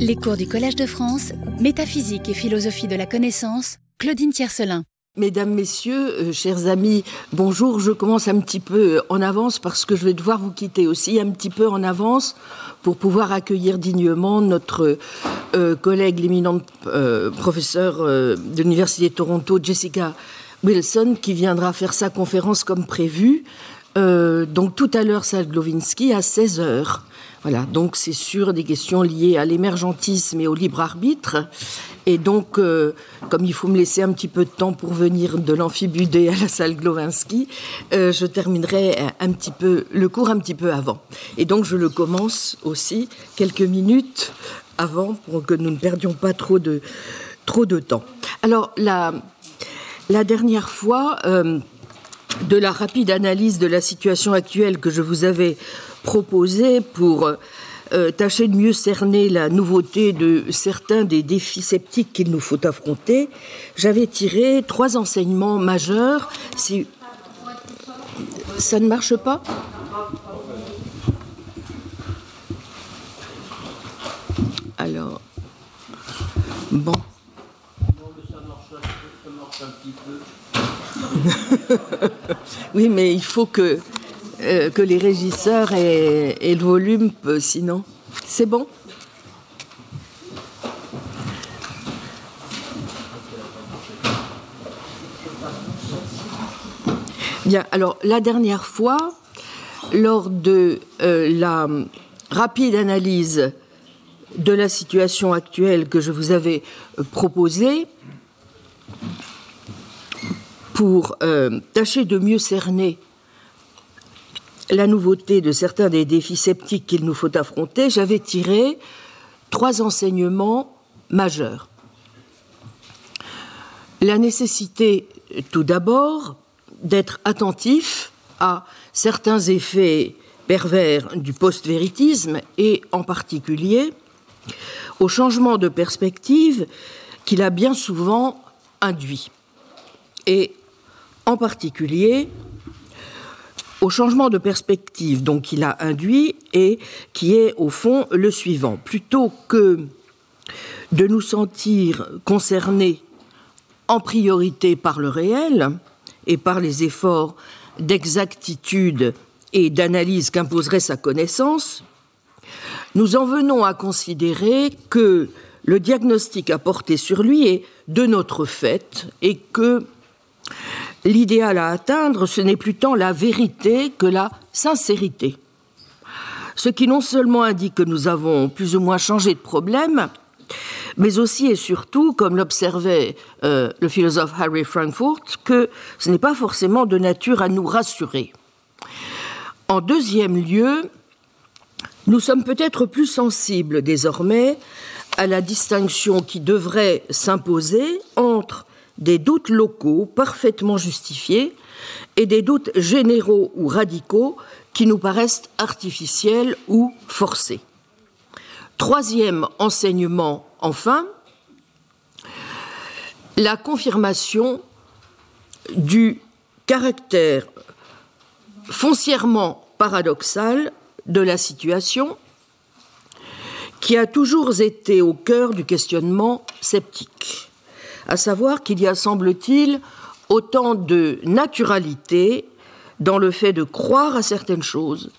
Les cours du Collège de France, Métaphysique et philosophie de la connaissance, Claudine Tiercelin. Mesdames, Messieurs, euh, chers amis, bonjour. Je commence un petit peu en avance parce que je vais devoir vous quitter aussi un petit peu en avance pour pouvoir accueillir dignement notre euh, collègue, l'éminente euh, professeure de l'Université de Toronto, Jessica Wilson, qui viendra faire sa conférence comme prévu. Donc tout à l'heure, salle Glovinsky à 16 heures. Voilà, donc c'est sur des questions liées à l'émergentisme et au libre arbitre. Et donc, euh, comme il faut me laisser un petit peu de temps pour venir de l'amphibudé à la salle Glovinsky, euh, je terminerai un petit peu le cours un petit peu avant. Et donc, je le commence aussi quelques minutes avant pour que nous ne perdions pas trop de, trop de temps. Alors, la, la dernière fois, euh, de la rapide analyse de la situation actuelle que je vous avais proposé pour euh, tâcher de mieux cerner la nouveauté de certains des défis sceptiques qu'il nous faut affronter, j'avais tiré trois enseignements majeurs. Ça ne marche pas? Alors, bon. oui, mais il faut que euh, que les régisseurs aient, le volume, euh, sinon. C'est bon? Bien, alors la dernière fois, lors de euh, la rapide analyse de la situation actuelle que je vous avais proposée, pour tâcher de mieux cerner la nouveauté de certains des défis sceptiques qu'il nous faut affronter, j'avais tiré trois enseignements majeurs. La nécessité, tout d'abord, d'être attentif à certains effets pervers du post-véritisme et en particulier au changement de perspective qu'il a bien souvent induit. Et en particulier au changement de perspective donc qu'il a induit et qui est au fond le suivant. Plutôt que de nous sentir concernés en priorité par le réel et par les efforts d'exactitude et d'analyse qu'imposerait sa connaissance, nous en venons à considérer que le diagnostic apporté sur lui est de notre fait et que l'idéal à atteindre, ce n'est plus tant la vérité que la sincérité. Ce qui non seulement indique que nous avons plus ou moins changé de problème, mais aussi et surtout, comme l'observait euh, le philosophe Harry Frankfurt, que ce n'est pas forcément de nature à nous rassurer. En deuxième lieu, nous sommes peut-être plus sensibles désormais à la distinction qui devrait s'imposer entre des doutes locaux parfaitement justifiés et des doutes généraux ou radicaux qui nous paraissent artificiels ou forcés. Troisième enseignement, enfin, la confirmation du caractère foncièrement paradoxal de la situation qui a toujours été au cœur du questionnement sceptique à savoir qu'il y a, semble-t-il, autant de naturalité dans le fait de croire à certaines choses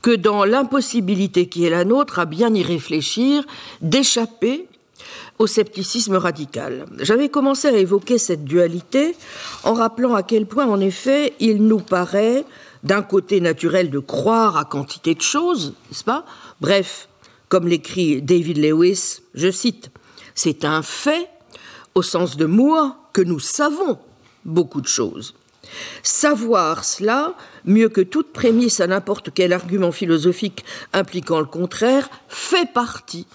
que dans l'impossibilité qui est la nôtre à bien y réfléchir, d'échapper au scepticisme radical. J'avais commencé à évoquer cette dualité en rappelant à quel point, en effet, il nous paraît d'un côté naturel de croire à quantité de choses, n'est-ce pas? Bref, comme l'écrit David Lewis, je cite, c'est un fait au sens de moi, que nous savons beaucoup de choses. Savoir cela, mieux que toute prémisse à n'importe quel argument philosophique impliquant le contraire, fait partie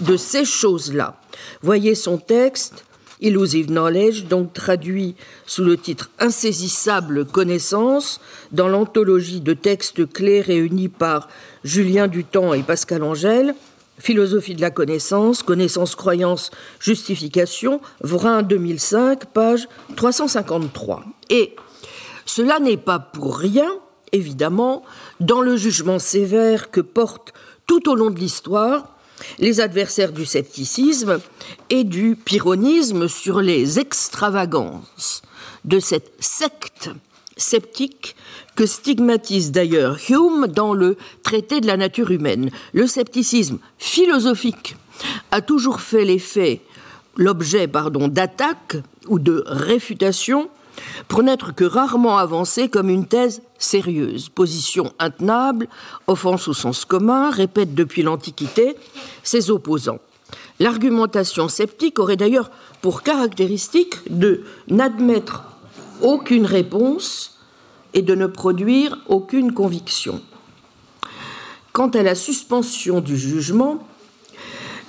de ces choses-là. Voyez son texte, Illusive Knowledge, donc traduit sous le titre Insaisissable connaissance, dans l'anthologie de textes clés réunis par Julien Dutemps et Pascal Angèle, Philosophie de la connaissance, connaissance, croyance, justification, Vrin 2005, page 353. Et cela n'est pas pour rien, évidemment, dans le jugement sévère que porte tout au long de l'histoire les adversaires du scepticisme et du pyrrhonisme sur les extravagances de cette secte sceptique que stigmatise d'ailleurs Hume dans le traité de la nature humaine. Le scepticisme philosophique a toujours fait l'effet, l'objet, pardon, d'attaque ou de réfutation pour n'être que rarement avancé comme une thèse sérieuse. Position intenable, offense au sens commun, répète depuis l'Antiquité ses opposants. L'argumentation sceptique aurait d'ailleurs pour caractéristique de n'admettre aucune réponse et de ne produire aucune conviction. Quant à la suspension du jugement,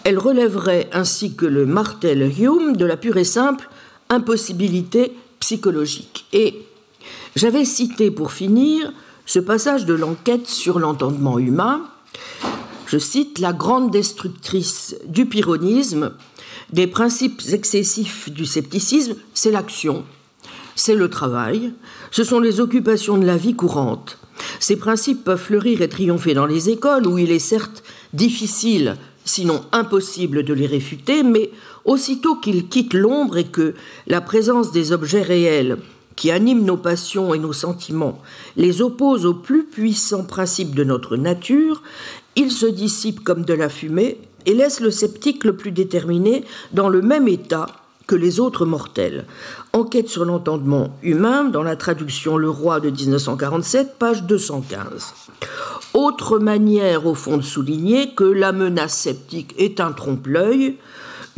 elle relèverait, ainsi que le martel Hume, de la pure et simple impossibilité psychologique. Et j'avais cité pour finir ce passage de l'enquête sur l'entendement humain. Je cite la grande destructrice du pyrrhonisme, des principes excessifs du scepticisme, c'est l'action, c'est le travail, ce sont les occupations de la vie courante. Ces principes peuvent fleurir et triompher dans les écoles, où il est certes difficile, sinon impossible, de les réfuter, mais aussitôt qu'ils quittent l'ombre et que la présence des objets réels qui animent nos passions et nos sentiments les oppose aux plus puissants principes de notre nature, ils se dissipent comme de la fumée et laissent le sceptique le plus déterminé dans le même état que les autres mortels. Enquête sur l'entendement humain dans la traduction Le Roi de 1947, page 215. Autre manière au fond de souligner que la menace sceptique est un trompe-l'œil,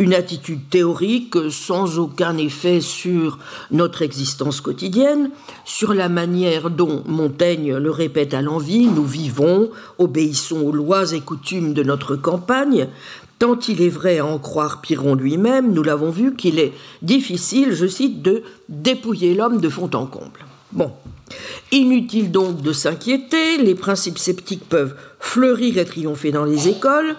une attitude théorique sans aucun effet sur notre existence quotidienne, sur la manière dont Montaigne le répète à l'envie, nous vivons, obéissons aux lois et coutumes de notre campagne, Tant il est vrai à en croire Piron lui-même, nous l'avons vu, qu'il est difficile, je cite, de dépouiller l'homme de fond en comble. Bon. Inutile donc de s'inquiéter, les principes sceptiques peuvent fleurir et triompher dans les écoles,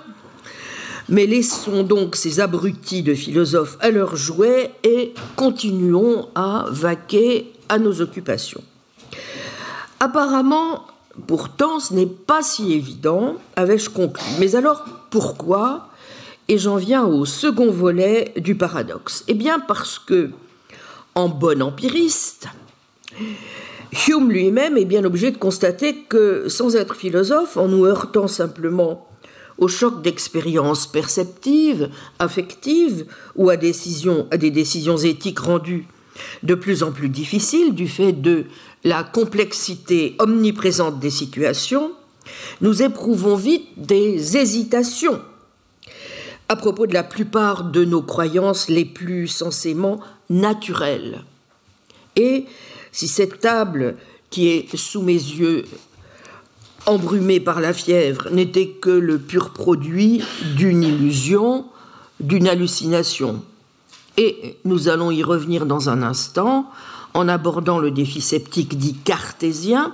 mais laissons donc ces abrutis de philosophes à leur jouet et continuons à vaquer à nos occupations. Apparemment, pourtant, ce n'est pas si évident, avais-je conclu. Mais alors, pourquoi et j'en viens au second volet du paradoxe. Eh bien parce que, en bon empiriste, Hume lui-même est bien obligé de constater que, sans être philosophe, en nous heurtant simplement au choc d'expériences perceptives, affectives ou à, des décisions éthiques rendues de plus en plus difficiles du fait de la complexité omniprésente des situations, nous éprouvons vite des hésitations à propos de la plupart de nos croyances les plus censément naturelles. Et si cette table qui est sous mes yeux embrumée par la fièvre n'était que le pur produit d'une illusion, d'une hallucination. Et nous allons y revenir dans un instant en abordant le défi sceptique dit cartésien.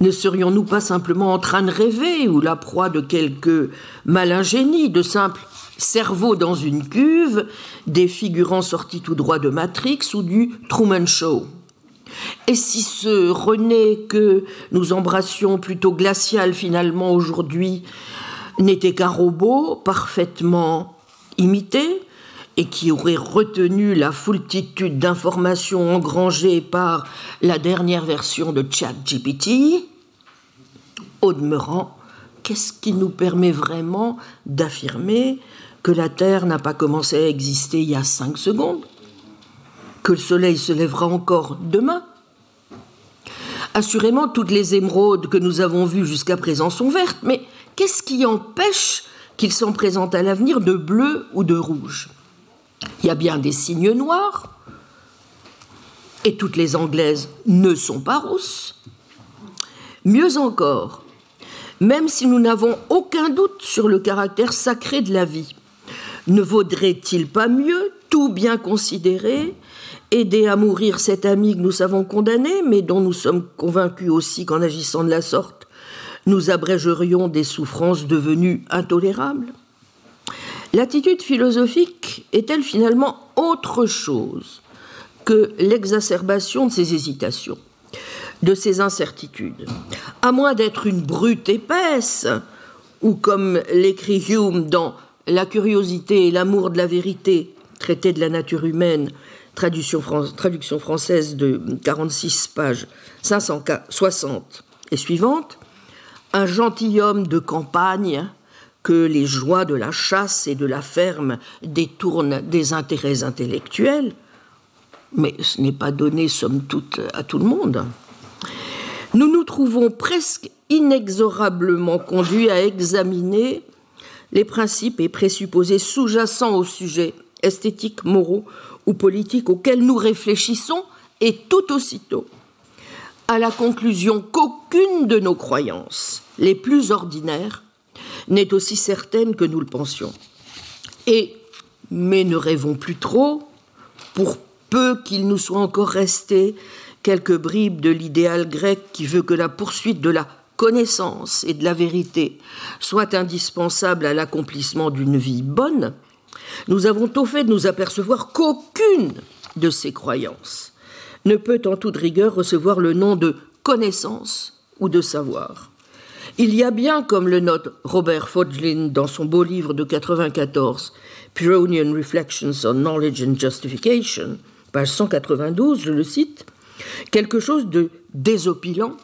Ne serions-nous pas simplement en train de rêver ou la proie de quelque malingénie, de simples cerveau dans une cuve, des figurants sortis tout droit de Matrix ou du Truman Show? Et si ce René que nous embrassions plutôt glacial finalement aujourd'hui n'était qu'un robot parfaitement imité et qui aurait retenu la foultitude d'informations engrangées par la dernière version de ChatGPT, au demeurant, qu'est-ce qui nous permet vraiment d'affirmer que la Terre n'a pas commencé à exister il y a cinq secondes, que le Soleil se lèvera encore demain. Assurément, toutes les émeraudes que nous avons vues jusqu'à présent sont vertes, mais qu'est-ce qui empêche qu'il s'en présente à l'avenir de bleu ou de rouge? Il y a bien des signes noirs, et toutes les Anglaises ne sont pas rousses. Mieux encore, même si nous n'avons aucun doute sur le caractère sacré de la vie, ne vaudrait-il pas mieux, tout bien considéré, aider à mourir cet ami que nous savons condamné, mais dont nous sommes convaincus aussi qu'en agissant de la sorte, nous abrégerions des souffrances devenues intolérables. L'attitude philosophique est-elle finalement autre chose que l'exacerbation de ces hésitations, de ces incertitudes? À moins d'être une brute épaisse, ou comme l'écrit Hume dans La curiosité et l'amour de la vérité, traité de la nature humaine, traduction, française de 46 pages 560 et suivante, un gentilhomme de campagne que les joies de la chasse et de la ferme détournent des intérêts intellectuels, mais ce n'est pas donné, somme toute, à tout le monde. Nous nous trouvons presque inexorablement conduits à examiner les principes et présupposés sous-jacents au sujet esthétiques, moraux ou politiques auxquels nous réfléchissons, et tout aussitôt à la conclusion qu'aucune de nos croyances les plus ordinaires n'est aussi certaine que nous le pensions. Et, mais ne rêvons plus trop, pour peu qu'il nous soit encore resté quelques bribes de l'idéal grec qui veut que la poursuite de la connaissance et de la vérité soit indispensable à l'accomplissement d'une vie bonne, nous avons au fait de nous apercevoir qu'aucune de ces croyances ne peut en toute rigueur recevoir le nom de connaissance ou de savoir. Il y a bien, comme le note Robert Fodglin dans son beau livre de 94, Pyrrhonian Reflections on Knowledge and Justification, page 192, je le cite, quelque chose de désopilant,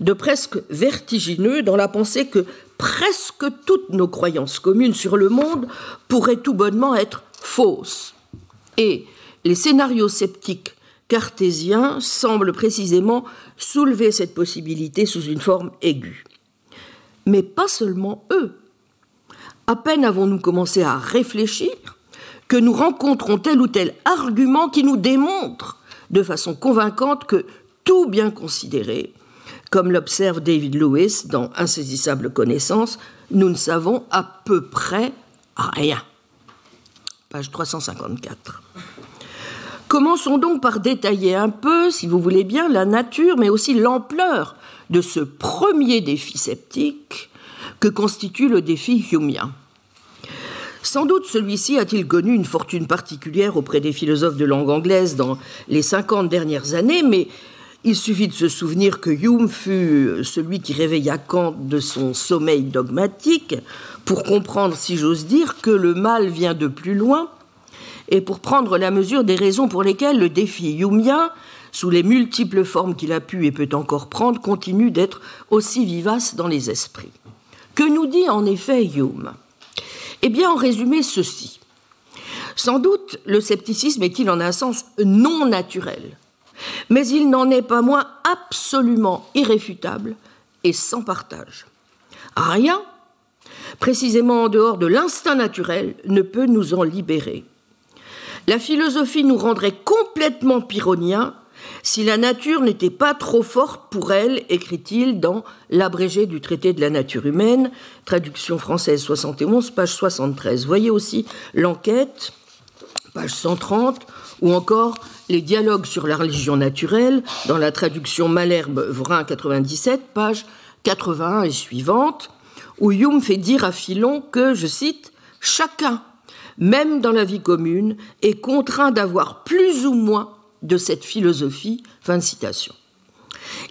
de presque vertigineux dans la pensée que presque toutes nos croyances communes sur le monde pourraient tout bonnement être fausses. Et les scénarios sceptiques cartésiens semblent précisément soulever cette possibilité sous une forme aiguë. Mais pas seulement eux. À peine avons-nous commencé à réfléchir que nous rencontrons tel ou tel argument qui nous démontre de façon convaincante que tout bien considéré, comme l'observe David Lewis dans Insaisissable connaissance, nous ne savons à peu près rien. Page 354. Commençons donc par détailler un peu, si vous voulez bien, la nature, mais aussi l'ampleur de ce premier défi sceptique que constitue le défi humien. Sans doute celui-ci a-t-il connu une fortune particulière auprès des philosophes de langue anglaise dans les 50 dernières années, mais il suffit de se souvenir que Hume fut celui qui réveilla Kant de son sommeil dogmatique pour comprendre, si j'ose dire, que le mal vient de plus loin et pour prendre la mesure des raisons pour lesquelles le défi humien, sous les multiples formes qu'il a pu et peut encore prendre, continue d'être aussi vivace dans les esprits. Que nous dit en effet Hume? Eh bien, en résumé, ceci. Sans doute, le scepticisme est-il en un sens non naturel, mais il n'en est pas moins absolument irréfutable et sans partage. Rien, précisément en dehors de l'instinct naturel, ne peut nous en libérer. La philosophie nous rendrait complètement pyrrhoniens si la nature n'était pas trop forte pour elle, écrit-il dans l'abrégé du traité de la nature humaine, traduction française 71, page 73. Voyez aussi l'enquête, page 130, ou encore les dialogues sur la religion naturelle, dans la traduction Malherbe-Vrin 97, page 81 et suivante, où Hume fait dire à Philon que, je cite, chacun, même dans la vie commune, est contraint d'avoir plus ou moins de cette philosophie. Fin citation.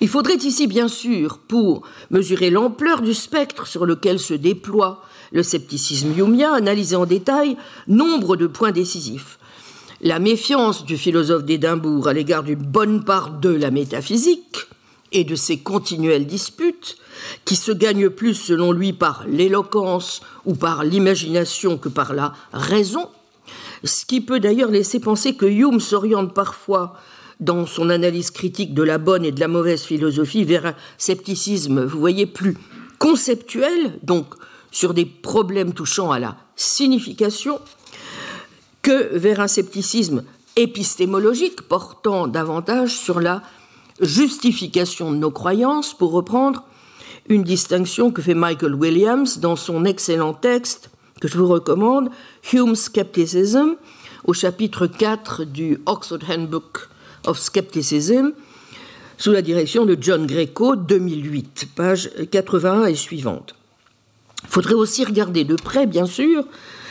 Il faudrait ici, bien sûr, pour mesurer l'ampleur du spectre sur lequel se déploie le scepticisme humien, analyser en détail nombre de points décisifs la méfiance du philosophe d'Édimbourg à l'égard d'une bonne part de la métaphysique et de ses continuelles disputes, qui se gagnent plus selon lui par l'éloquence ou par l'imagination que par la raison, ce qui peut d'ailleurs laisser penser que Hume s'oriente parfois dans son analyse critique de la bonne et de la mauvaise philosophie vers un scepticisme, vous voyez, plus conceptuel, donc sur des problèmes touchant à la signification, que vers un scepticisme épistémologique portant davantage sur la justification de nos croyances, pour reprendre une distinction que fait Michael Williams dans son excellent texte que je vous recommande, Hume's Skepticism, au chapitre 4 du Oxford Handbook of Skepticism, sous la direction de John Greco, 2008, page 81 et suivante. Il faudrait aussi regarder de près, bien sûr,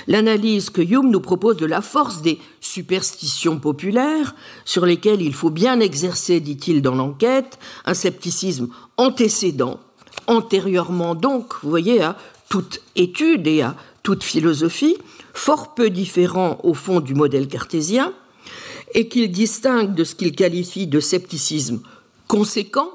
l'analyse que Hume nous propose de la force des superstitions populaires, sur lesquelles il faut bien exercer, dit-il dans l'enquête, un scepticisme antécédent, antérieurement donc, vous voyez, à toute étude et à toute philosophie, fort peu différent au fond du modèle cartésien, et qu'il distingue de ce qu'il qualifie de scepticisme conséquent,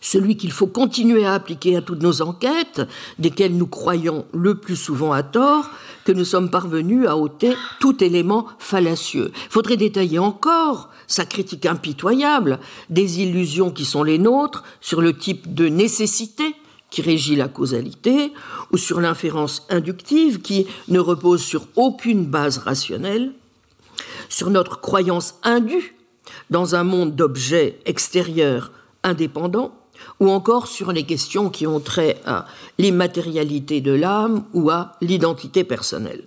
celui qu'il faut continuer à appliquer à toutes nos enquêtes, desquelles nous croyons le plus souvent à tort, que nous sommes parvenus à ôter tout élément fallacieux. Faudrait détailler encore sa critique impitoyable des illusions qui sont les nôtres sur le type de nécessité qui régit la causalité, ou sur l'inférence inductive qui ne repose sur aucune base rationnelle, sur notre croyance indue dans un monde d'objets extérieurs indépendants, ou encore sur les questions qui ont trait à l'immatérialité de l'âme ou à l'identité personnelle.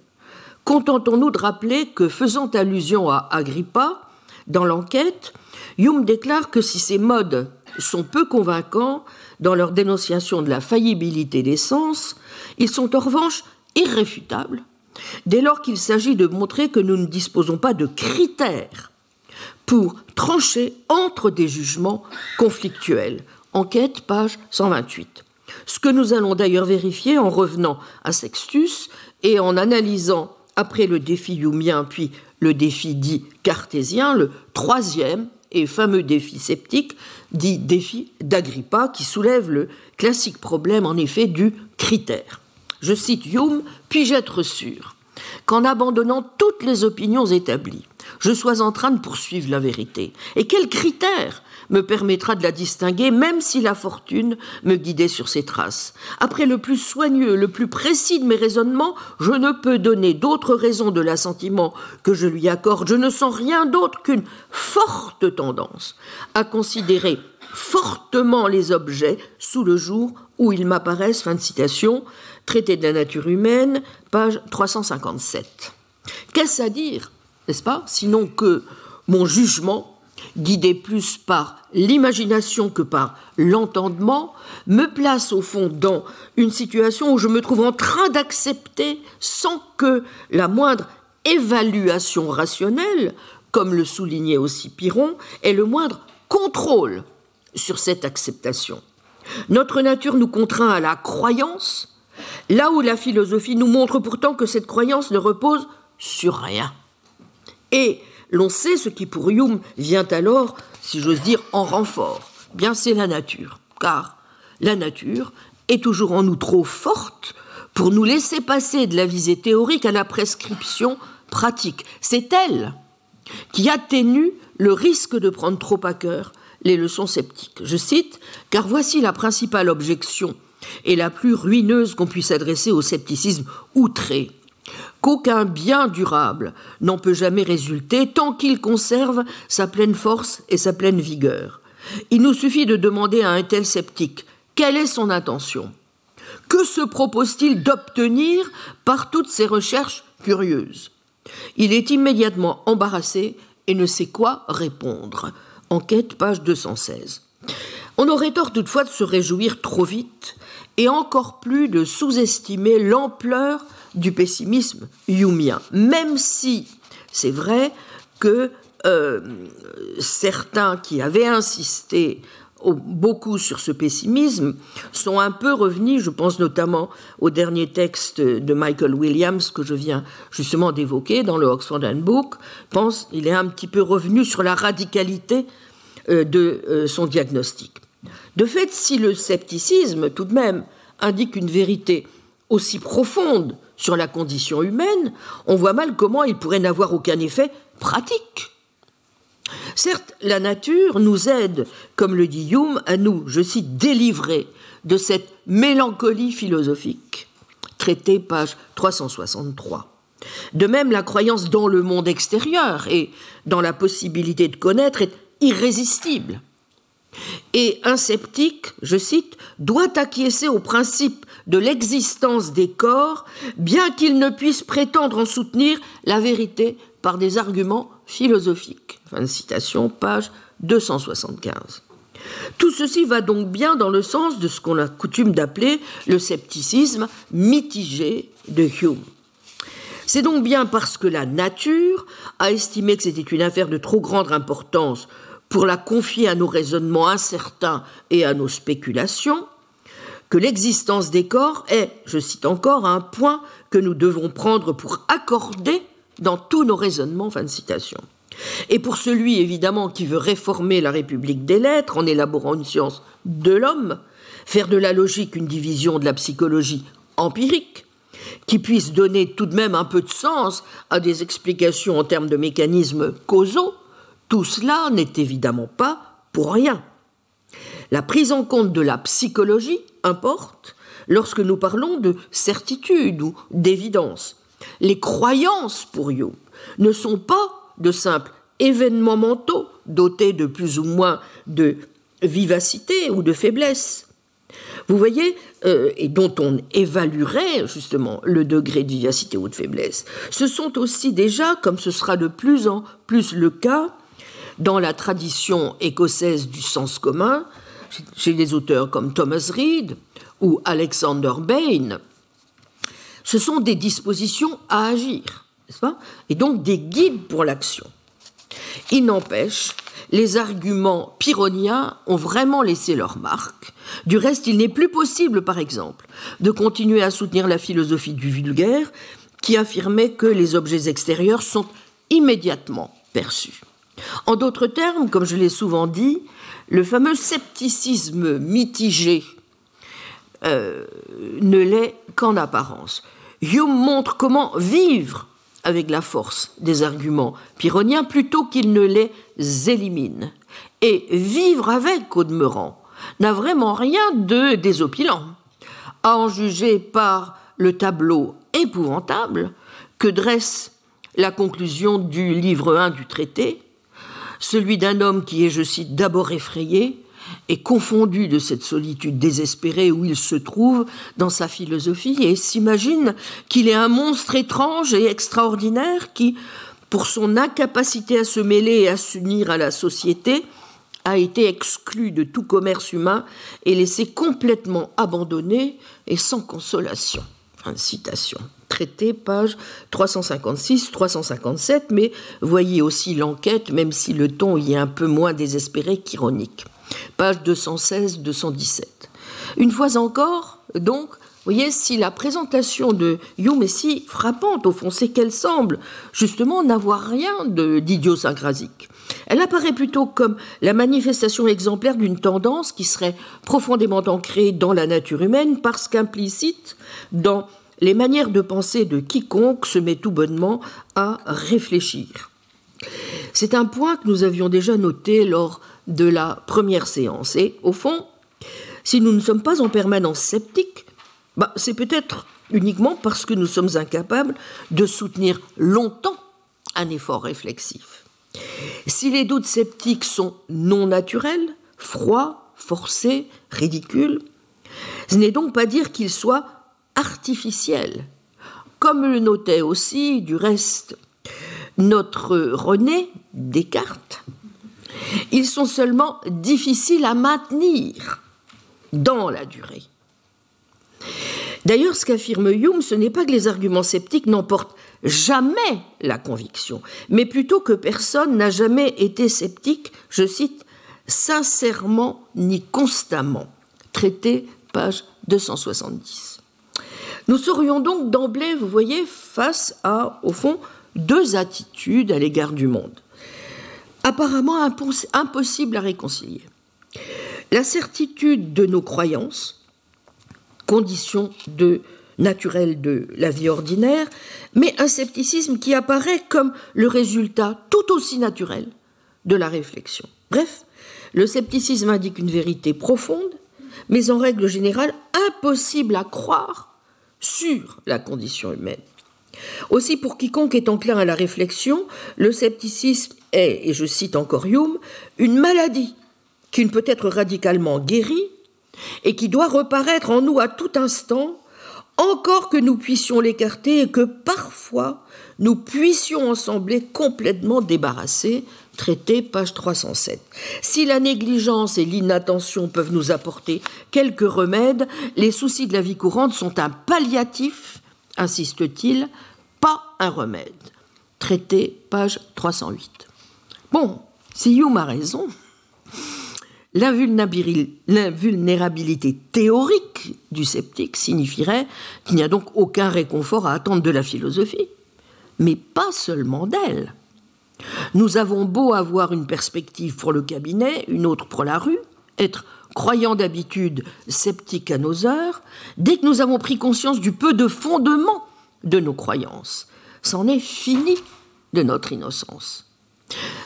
Contentons-nous de rappeler que, faisant allusion à Agrippa, dans l'enquête, Hume déclare que si ces modes sont peu convaincants dans leur dénonciation de la faillibilité des sens, ils sont en revanche irréfutables dès lors qu'il s'agit de montrer que nous ne disposons pas de critères pour trancher entre des jugements conflictuels. Enquête, page 128. Ce que nous allons d'ailleurs vérifier en revenant à Sextus et en analysant, après le défi humien puis le défi dit cartésien, le troisième et fameux défi sceptique, dit défi d'Agrippa, qui soulève le classique problème en effet du critère. Je cite Hume, puis-je être sûr qu'en abandonnant toutes les opinions établies, je sois en train de poursuivre la vérité Et quel critère me permettra de la distinguer, même si la fortune me guidait sur ses traces? Après le plus soigneux, le plus précis de mes raisonnements, je ne peux donner d'autres raisons de l'assentiment que je lui accorde. Je ne sens rien d'autre qu'une forte tendance à considérer fortement les objets sous le jour où ils m'apparaissent. Fin de citation. Traité de la nature humaine, page 357. Qu'est-ce à dire, n'est-ce pas, sinon que mon jugement guidé plus par l'imagination que par l'entendement, me place au fond dans une situation où je me trouve en train d'accepter sans que la moindre évaluation rationnelle, comme le soulignait aussi Piron, ait le moindre contrôle sur cette acceptation. Notre nature nous contraint à la croyance, là où la philosophie nous montre pourtant que cette croyance ne repose sur rien. Et l'on sait ce qui pour Hume vient alors, si j'ose dire, en renfort. Bien, c'est la nature, car la nature est toujours en nous trop forte pour nous laisser passer de la visée théorique à la prescription pratique. C'est elle qui atténue le risque de prendre trop à cœur les leçons sceptiques. Je cite, car voici la principale objection et la plus ruineuse qu'on puisse adresser au scepticisme outré qu'aucun bien durable n'en peut jamais résulter tant qu'il conserve sa pleine force et sa pleine vigueur. Il nous suffit de demander à un tel sceptique quelle est son intention. Que se propose-t-il d'obtenir par toutes ces recherches curieuses? Il est immédiatement embarrassé et ne sait quoi répondre. Enquête, page 216. On aurait tort toutefois de se réjouir trop vite et encore plus de sous-estimer l'ampleur du pessimisme humien, même si c'est vrai que euh, certains qui avaient insisté beaucoup sur ce pessimisme sont un peu revenus, je pense notamment au dernier texte de Michael Williams que je viens justement d'évoquer dans le Oxford Handbook, pense il est un petit peu revenu sur la radicalité euh, de euh, son diagnostic. De fait, si le scepticisme tout de même indique une vérité aussi profonde sur la condition humaine, on voit mal comment il pourrait n'avoir aucun effet pratique. Certes, la nature nous aide, comme le dit Hume, à nous, je cite, délivrer de cette mélancolie philosophique. Traité page 363. De même, la croyance dans le monde extérieur et dans la possibilité de connaître est irrésistible. Et un sceptique, je cite, doit acquiescer au principe de l'existence des corps, bien qu'il ne puisse prétendre en soutenir la vérité par des arguments philosophiques. Fin de citation, page 275. Tout ceci va donc bien dans le sens de ce qu'on a coutume d'appeler le scepticisme mitigé de Hume. C'est donc bien parce que la nature a estimé que c'était une affaire de trop grande importance pour la confier à nos raisonnements incertains et à nos spéculations que l'existence des corps est, je cite encore, un point que nous devons prendre pour accorder dans tous nos raisonnements. Et pour celui, évidemment, qui veut réformer la République des lettres en élaborant une science de l'homme, faire de la logique une division de la psychologie empirique, qui puisse donner tout de même un peu de sens à des explications en termes de mécanismes causaux, tout cela n'est évidemment pas pour rien. La prise en compte de la psychologie importe lorsque nous parlons de certitude ou d'évidence. Les croyances pour You ne sont pas de simples événements mentaux dotés de plus ou moins de vivacité ou de faiblesse. Vous voyez, euh, et dont on évaluerait justement le degré de vivacité ou de faiblesse. Ce sont aussi déjà, comme ce sera de plus en plus le cas dans la tradition écossaise du sens commun, chez des auteurs comme Thomas Reid ou Alexander Bain, ce sont des dispositions à agir, n'est-ce pas Et donc des guides pour l'action. Il n'empêche, les arguments pyrrhoniens ont vraiment laissé leur marque. Du reste, il n'est plus possible, par exemple, de continuer à soutenir la philosophie du vulgaire qui affirmait que les objets extérieurs sont immédiatement perçus. En d'autres termes, comme je l'ai souvent dit, le fameux scepticisme mitigé euh, ne l'est qu'en apparence. Hume montre comment vivre avec la force des arguments pyrrhoniens plutôt qu'il ne les élimine. Et vivre avec, au n'a vraiment rien de désopilant, à en juger par le tableau épouvantable que dresse la conclusion du livre 1 du traité, celui d'un homme qui est, je cite, d'abord effrayé et confondu de cette solitude désespérée où il se trouve dans sa philosophie et s'imagine qu'il est un monstre étrange et extraordinaire qui, pour son incapacité à se mêler et à s'unir à la société, a été exclu de tout commerce humain et laissé complètement abandonné et sans consolation. Fin de citation traité, page 356-357, mais voyez aussi l'enquête, même si le ton y est un peu moins désespéré qu'ironique. Page 216-217. Une fois encore, donc, voyez, si la présentation de Hume est si frappante, au fond, c'est qu'elle semble justement n'avoir rien d'idiosyncrasique. Elle apparaît plutôt comme la manifestation exemplaire d'une tendance qui serait profondément ancrée dans la nature humaine parce qu'implicite dans les manières de penser de quiconque se met tout bonnement à réfléchir. C'est un point que nous avions déjà noté lors de la première séance. Et au fond, si nous ne sommes pas en permanence sceptiques, bah, c'est peut-être uniquement parce que nous sommes incapables de soutenir longtemps un effort réflexif. Si les doutes sceptiques sont non naturels, froids, forcés, ridicules, ce n'est donc pas dire qu'ils soient artificielle. Comme le notait aussi, du reste, notre René Descartes, ils sont seulement difficiles à maintenir dans la durée. D'ailleurs, ce qu'affirme Hume, ce n'est pas que les arguments sceptiques n'emportent jamais la conviction, mais plutôt que personne n'a jamais été sceptique, je cite, sincèrement ni constamment. Traité, page 270. Nous serions donc d'emblée, vous voyez, face à, au fond, deux attitudes à l'égard du monde, apparemment impossibles à réconcilier. La certitude de nos croyances, condition de, naturelle de la vie ordinaire, mais un scepticisme qui apparaît comme le résultat tout aussi naturel de la réflexion. Bref, le scepticisme indique une vérité profonde, mais en règle générale impossible à croire sur la condition humaine. Aussi, pour quiconque est enclin à la réflexion, le scepticisme est, et je cite encore Hume, une maladie qui ne peut être radicalement guérie et qui doit reparaître en nous à tout instant, encore que nous puissions l'écarter et que parfois nous puissions en sembler complètement débarrassés traité, page 307. Si la négligence et l'inattention peuvent nous apporter quelques remèdes, les soucis de la vie courante sont un palliatif, insiste-t-il, pas un remède. Traité, page 308. Bon, si Hume a raison, l'invulnérabilité théorique du sceptique signifierait qu'il n'y a donc aucun réconfort à attendre de la philosophie, mais pas seulement d'elle. Nous avons beau avoir une perspective pour le cabinet, une autre pour la rue, être croyant d'habitude, sceptique à nos heures, dès que nous avons pris conscience du peu de fondement de nos croyances, c'en est fini de notre innocence.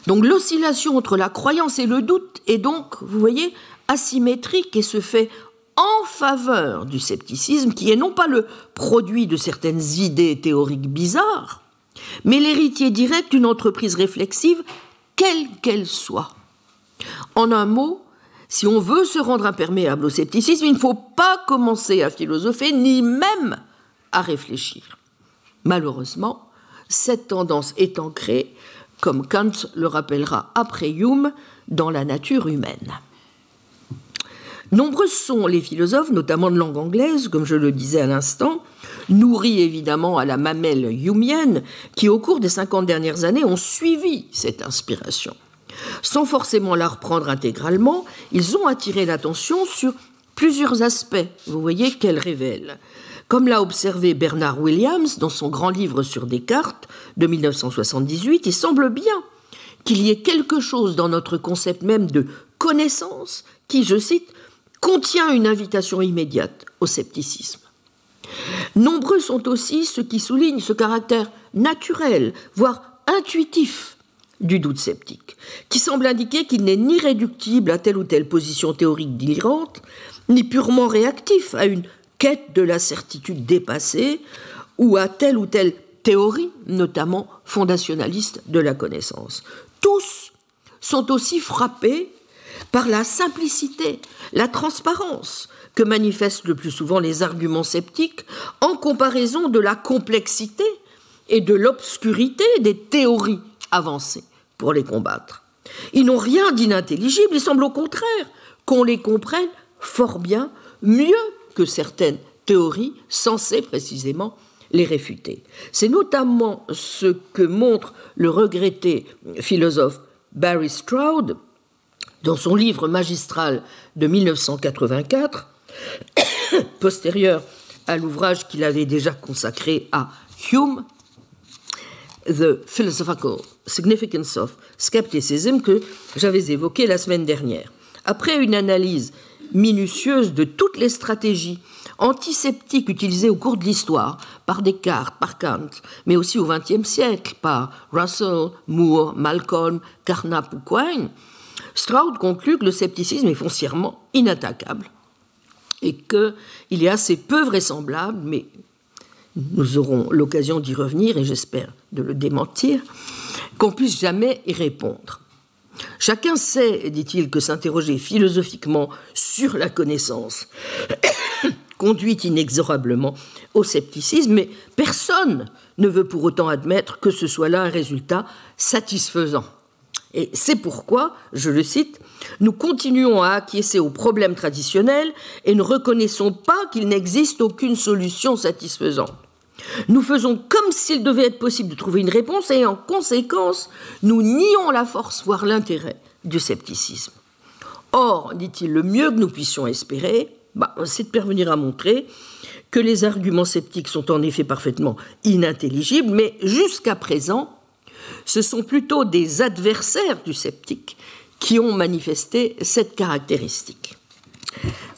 Donc l'oscillation entre la croyance et le doute est donc, vous voyez, asymétrique et se fait en faveur du scepticisme, qui est non pas le produit de certaines idées théoriques bizarres, mais l'héritier direct d'une entreprise réflexive, quelle qu'elle soit. En un mot, si on veut se rendre imperméable au scepticisme, il ne faut pas commencer à philosopher, ni même à réfléchir. Malheureusement, cette tendance est ancrée, comme Kant le rappellera après Hume, dans la nature humaine. Nombreux sont les philosophes, notamment de langue anglaise, comme je le disais à l'instant, nourris évidemment à la mamelle humienne, qui au cours des 50 dernières années ont suivi cette inspiration. Sans forcément la reprendre intégralement, ils ont attiré l'attention sur plusieurs aspects, vous voyez, qu'elle révèle. Comme l'a observé Bernard Williams dans son grand livre sur Descartes de 1978, il semble bien qu'il y ait quelque chose dans notre concept même de connaissance qui, je cite, contient une invitation immédiate au scepticisme. Nombreux sont aussi ceux qui soulignent ce caractère naturel, voire intuitif du doute sceptique, qui semble indiquer qu'il n'est ni réductible à telle ou telle position théorique délirante, ni purement réactif à une quête de la certitude dépassée ou à telle ou telle théorie, notamment fondationaliste de la connaissance. Tous sont aussi frappés par la simplicité, la transparence que manifestent le plus souvent les arguments sceptiques en comparaison de la complexité et de l'obscurité des théories avancées pour les combattre. Ils n'ont rien d'inintelligible, il semble au contraire qu'on les comprenne fort bien, mieux que certaines théories censées précisément les réfuter. C'est notamment ce que montre le regretté philosophe Barry Stroud dans son livre magistral de 1984, postérieur à l'ouvrage qu'il avait déjà consacré à Hume, The Philosophical Significance of Skepticism, que j'avais évoqué la semaine dernière. Après une analyse minutieuse de toutes les stratégies antisceptiques utilisées au cours de l'histoire par Descartes, par Kant, mais aussi au XXe siècle par Russell, Moore, Malcolm, Carnap ou Quine, Stroud conclut que le scepticisme est foncièrement inattaquable et qu'il est assez peu vraisemblable, mais nous aurons l'occasion d'y revenir et j'espère de le démentir, qu'on puisse jamais y répondre. Chacun sait, dit-il, que s'interroger philosophiquement sur la connaissance conduit inexorablement au scepticisme, mais personne ne veut pour autant admettre que ce soit là un résultat satisfaisant. Et c'est pourquoi, je le cite, nous continuons à acquiescer aux problèmes traditionnels et ne reconnaissons pas qu'il n'existe aucune solution satisfaisante. Nous faisons comme s'il devait être possible de trouver une réponse et en conséquence, nous nions la force, voire l'intérêt du scepticisme. Or, dit-il, le mieux que nous puissions espérer, bah, c'est de parvenir à montrer que les arguments sceptiques sont en effet parfaitement inintelligibles, mais jusqu'à présent, ce sont plutôt des adversaires du sceptique qui ont manifesté cette caractéristique.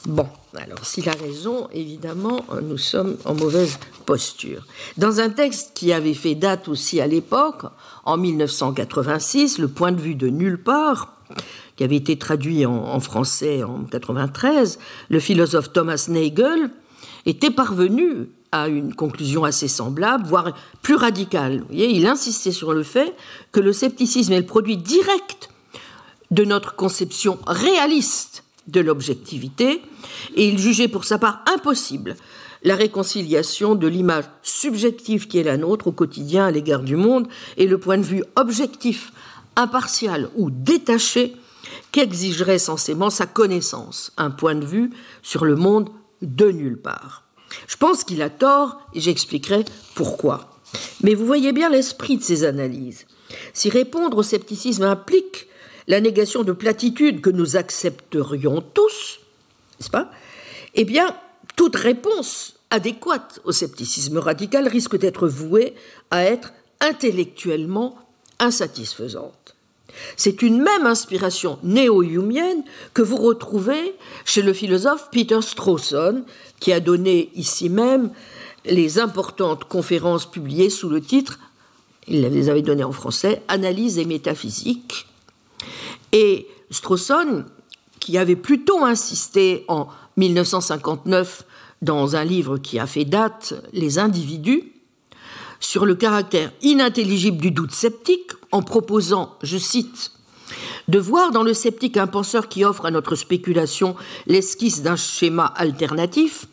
Bon, alors s'il a raison, évidemment, nous sommes en mauvaise posture. Dans un texte qui avait fait date aussi à l'époque, en 1986, Le point de vue de nulle part, qui avait été traduit en, français en 1993, le philosophe Thomas Nagel était parvenu à une conclusion assez semblable, voire plus radicale. il insistait sur le fait que le scepticisme est le produit direct de notre conception réaliste de l'objectivité, et il jugeait pour sa part impossible la réconciliation de l'image subjective qui est la nôtre au quotidien à l'égard du monde et le point de vue objectif, impartial ou détaché qu'exigerait censément sa connaissance, un point de vue sur le monde de nulle part. Je pense qu'il a tort et j'expliquerai pourquoi. Mais vous voyez bien l'esprit de ces analyses. Si répondre au scepticisme implique la négation de platitudes que nous accepterions tous, n'est-ce pas Eh bien, toute réponse adéquate au scepticisme radical risque d'être vouée à être intellectuellement insatisfaisante. C'est une même inspiration néo-humienne que vous retrouvez chez le philosophe Peter Strawson, qui a donné ici même les importantes conférences publiées sous le titre, il les avait données en français, Analyse et métaphysique. Et Strawson, qui avait plutôt insisté en 1959 dans un livre qui a fait date, Les individus, sur le caractère inintelligible du doute sceptique en proposant, je cite, de voir dans le sceptique un penseur qui offre à notre spéculation l'esquisse d'un schéma alternatif,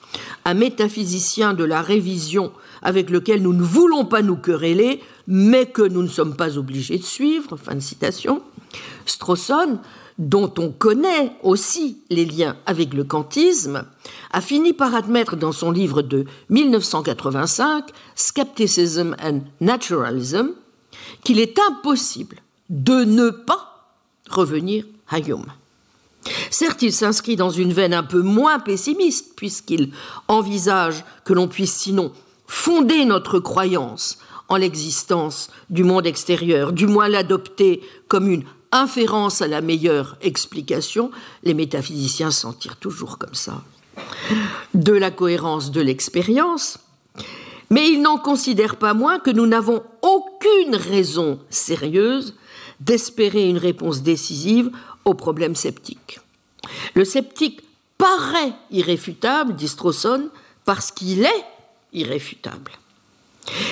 un métaphysicien de la révision avec lequel nous ne voulons pas nous quereller, mais que nous ne sommes pas obligés de suivre. Fin de citation. Strawson dont on connaît aussi les liens avec le kantisme, a fini par admettre dans son livre de 1985, Skepticism and Naturalism, qu'il est impossible de ne pas revenir à Hume. Certes, il s'inscrit dans une veine un peu moins pessimiste, puisqu'il envisage que l'on puisse sinon fonder notre croyance en l'existence du monde extérieur, du moins l'adopter comme une inférence à la meilleure explication, les métaphysiciens s'en tirent toujours comme ça, de la cohérence de l'expérience, mais ils n'en considèrent pas moins que nous n'avons aucune raison sérieuse d'espérer une réponse décisive au problème sceptique. Le sceptique paraît irréfutable, dit Strawson, parce qu'il est irréfutable.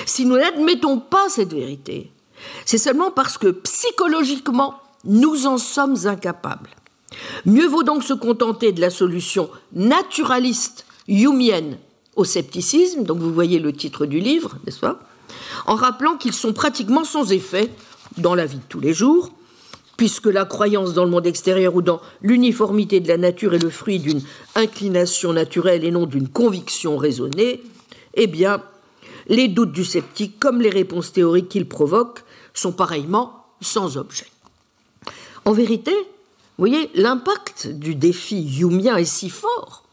Si nous n'admettons pas cette vérité, c'est seulement parce que psychologiquement, nous en sommes incapables. Mieux vaut donc se contenter de la solution naturaliste humienne au scepticisme, donc vous voyez le titre du livre, n'est-ce pas En rappelant qu'ils sont pratiquement sans effet dans la vie de tous les jours, puisque la croyance dans le monde extérieur ou dans l'uniformité de la nature est le fruit d'une inclination naturelle et non d'une conviction raisonnée, eh bien, les doutes du sceptique, comme les réponses théoriques qu'il provoque, sont pareillement sans objet. En vérité, vous voyez, l'impact du défi humien est si fort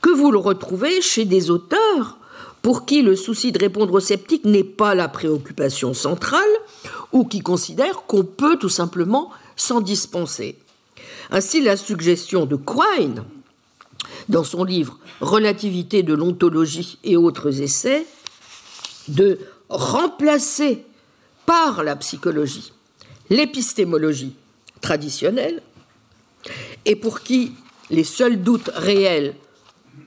que vous le retrouvez chez des auteurs pour qui le souci de répondre aux sceptiques n'est pas la préoccupation centrale ou qui considèrent qu'on peut tout simplement s'en dispenser. Ainsi, la suggestion de Quine, dans son livre Relativité de l'ontologie et autres essais, de remplacer par la psychologie l'épistémologie traditionnelle et pour qui les seuls doutes réels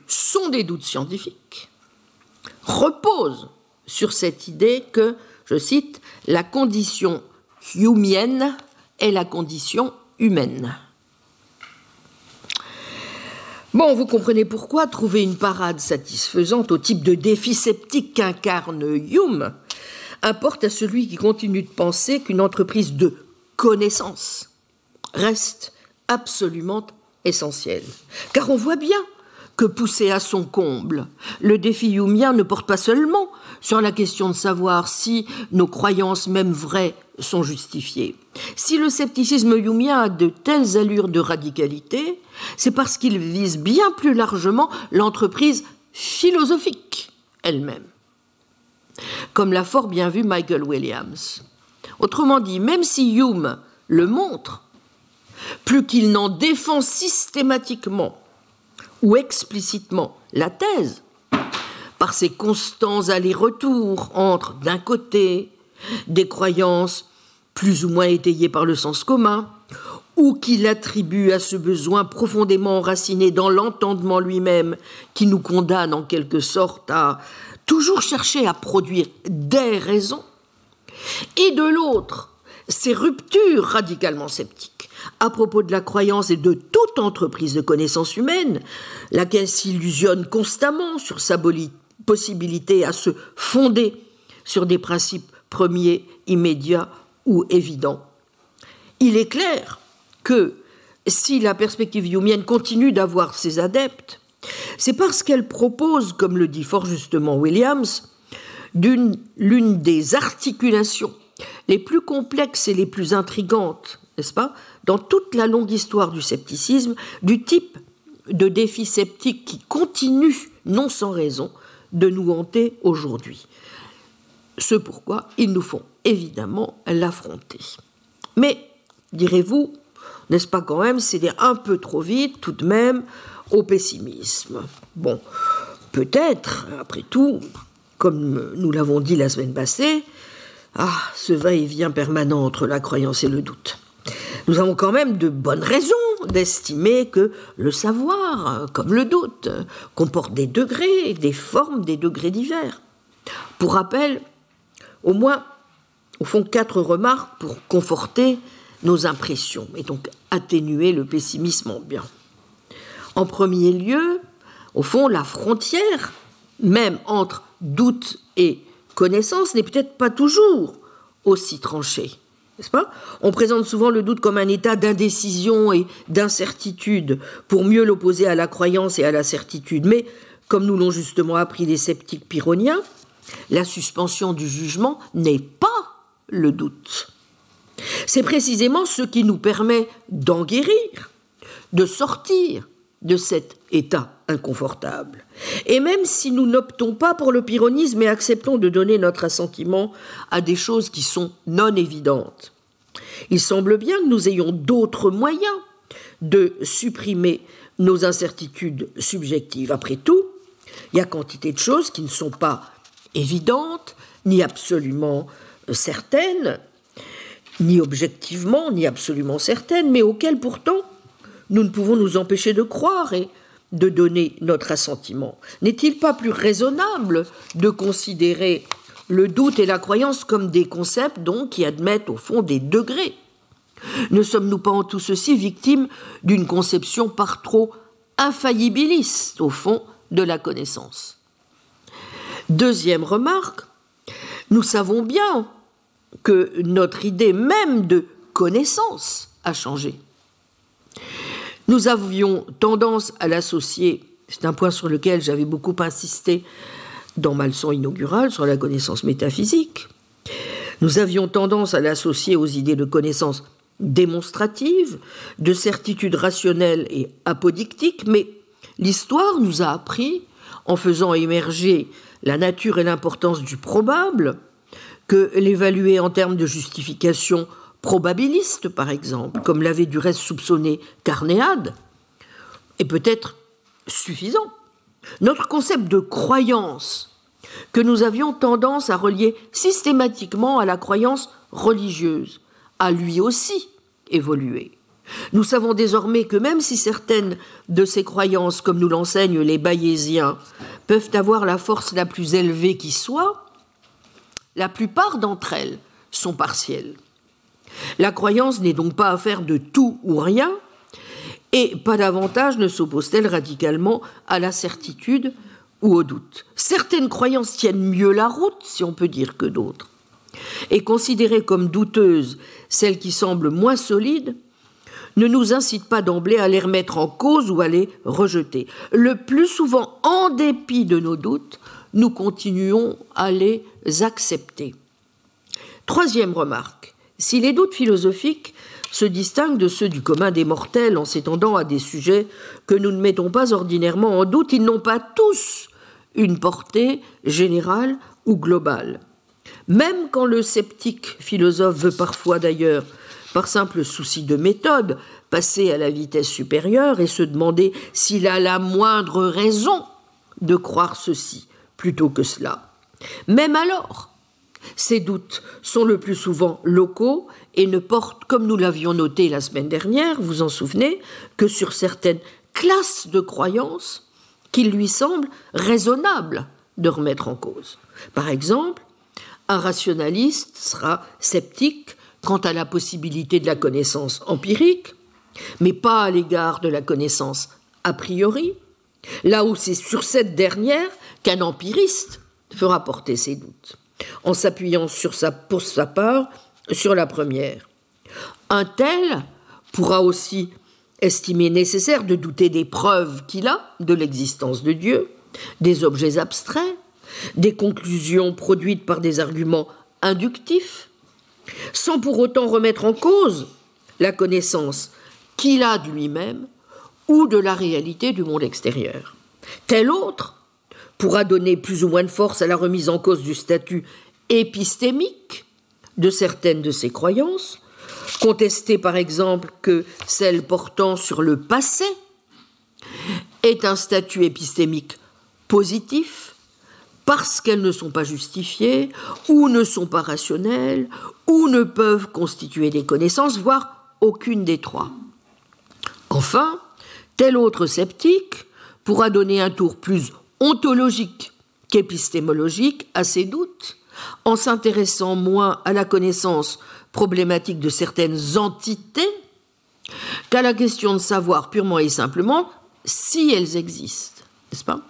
sont des doutes scientifiques, repose sur cette idée que, je cite, la condition humienne est la condition humaine. Bon, vous comprenez pourquoi trouver une parade satisfaisante au type de défi sceptique qu'incarne Hume importe à celui qui continue de penser qu'une entreprise de connaissance reste absolument essentiel. Car on voit bien que poussé à son comble, le défi humien ne porte pas seulement sur la question de savoir si nos croyances, même vraies, sont justifiées. Si le scepticisme humien a de telles allures de radicalité, c'est parce qu'il vise bien plus largement l'entreprise philosophique elle-même. Comme l'a fort bien vu Michael Williams. Autrement dit, même si Hume le montre, plus qu'il n'en défend systématiquement ou explicitement la thèse, par ses constants allers-retours entre, d'un côté, des croyances plus ou moins étayées par le sens commun, ou qu'il attribue à ce besoin profondément enraciné dans l'entendement lui-même, qui nous condamne en quelque sorte à toujours chercher à produire des raisons, et de l'autre, ces ruptures radicalement sceptiques à propos de la croyance et de toute entreprise de connaissance humaine, laquelle s'illusionne constamment sur sa possibilité à se fonder sur des principes premiers, immédiats ou évidents. Il est clair que si la perspective humienne continue d'avoir ses adeptes, c'est parce qu'elle propose, comme le dit fort justement Williams, l'une des articulations les plus complexes et les plus intrigantes, n'est-ce pas, dans toute la longue histoire du scepticisme, du type de défis sceptiques qui continuent, non sans raison, de nous hanter aujourd'hui. Ce pourquoi il nous faut évidemment l'affronter. Mais, direz-vous, n'est-ce pas quand même céder un peu trop vite tout de même au pessimisme? Bon, peut-être, après tout, comme nous l'avons dit la semaine passée, ah, ce va-et-vient permanent entre la croyance et le doute. Nous avons quand même de bonnes raisons d'estimer que le savoir, comme le doute, comporte des degrés, des formes, des degrés divers. Pour rappel, au moins, au fond, quatre remarques pour conforter nos impressions et donc atténuer le pessimisme ambiant. En premier lieu, au fond, la frontière, même entre doute et connaissance, n'est peut-être pas toujours aussi tranchée. N'est-ce pas? On présente souvent le doute comme un état d'indécision et d'incertitude pour mieux l'opposer à la croyance et à la certitude. Mais, comme nous l'ont justement appris les sceptiques pyrrhoniens, la suspension du jugement n'est pas le doute. C'est précisément ce qui nous permet d'en guérir, de sortir de cet état inconfortable. Et même si nous n'optons pas pour le pyrrhonisme et acceptons de donner notre assentiment à des choses qui sont non évidentes, il semble bien que nous ayons d'autres moyens de supprimer nos incertitudes subjectives. Après tout, il y a quantité de choses qui ne sont pas évidentes, ni absolument certaines, ni objectivement, ni absolument certaines, mais auxquelles pourtant nous ne pouvons nous empêcher de croire et de donner notre assentiment. N'est-il pas plus raisonnable de considérer le doute et la croyance comme des concepts donc qui admettent au fond des degrés? Ne sommes-nous pas en tout ceci victimes d'une conception par trop infaillibiliste au fond de la connaissance? Deuxième remarque, nous savons bien que notre idée même de connaissance a changé. Nous avions tendance à l'associer, c'est un point sur lequel j'avais beaucoup insisté dans ma leçon inaugurale sur la connaissance métaphysique, nous avions tendance à l'associer aux idées de connaissance démonstrative, de certitude rationnelle et apodictique, mais l'histoire nous a appris, en faisant émerger la nature et l'importance du probable, que l'évaluer en termes de justification probabiliste, par exemple, comme l'avait du reste soupçonné Carnéade, est peut-être suffisant. Notre concept de croyance, que nous avions tendance à relier systématiquement à la croyance religieuse, a lui aussi évolué. Nous savons désormais que même si certaines de ces croyances, comme nous l'enseignent les bayésiens, peuvent avoir la force la plus élevée qui soit, la plupart d'entre elles sont partielles. La croyance n'est donc pas affaire de tout ou rien, et pas davantage ne s'oppose-t-elle radicalement à la certitude ou au doute. Certaines croyances tiennent mieux la route, si on peut dire, que d'autres. Et considérer comme douteuses celles qui semblent moins solides ne nous incite pas d'emblée à les remettre en cause ou à les rejeter. Le plus souvent, en dépit de nos doutes, nous continuons à les accepter. Troisième remarque. Si les doutes philosophiques se distinguent de ceux du commun des mortels en s'étendant à des sujets que nous ne mettons pas ordinairement en doute, ils n'ont pas tous une portée générale ou globale. Même quand le sceptique philosophe veut parfois d'ailleurs, par simple souci de méthode, passer à la vitesse supérieure et se demander s'il a la moindre raison de croire ceci plutôt que cela. Même alors, ces doutes sont le plus souvent locaux et ne portent, comme nous l'avions noté la semaine dernière, vous en souvenez, que sur certaines classes de croyances qu'il lui semble raisonnable de remettre en cause. Par exemple, un rationaliste sera sceptique quant à la possibilité de la connaissance empirique, mais pas à l'égard de la connaissance a priori, là où c'est sur cette dernière qu'un empiriste fera porter ses doutes en s'appuyant sur sa, pour sa part sur la première. Un tel pourra aussi estimer nécessaire de douter des preuves qu'il a de l'existence de Dieu, des objets abstraits, des conclusions produites par des arguments inductifs, sans pour autant remettre en cause la connaissance qu'il a de lui-même ou de la réalité du monde extérieur. Tel autre pourra donner plus ou moins de force à la remise en cause du statut épistémique de certaines de ses croyances, contester par exemple que celle portant sur le passé est un statut épistémique positif parce qu'elles ne sont pas justifiées, ou ne sont pas rationnelles, ou ne peuvent constituer des connaissances, voire aucune des trois. Enfin, tel autre sceptique pourra donner un tour plus ontologique qu'épistémologique à ses doutes, en s'intéressant moins à la connaissance problématique de certaines entités qu'à la question de savoir purement et simplement si elles existent, n'est-ce pas?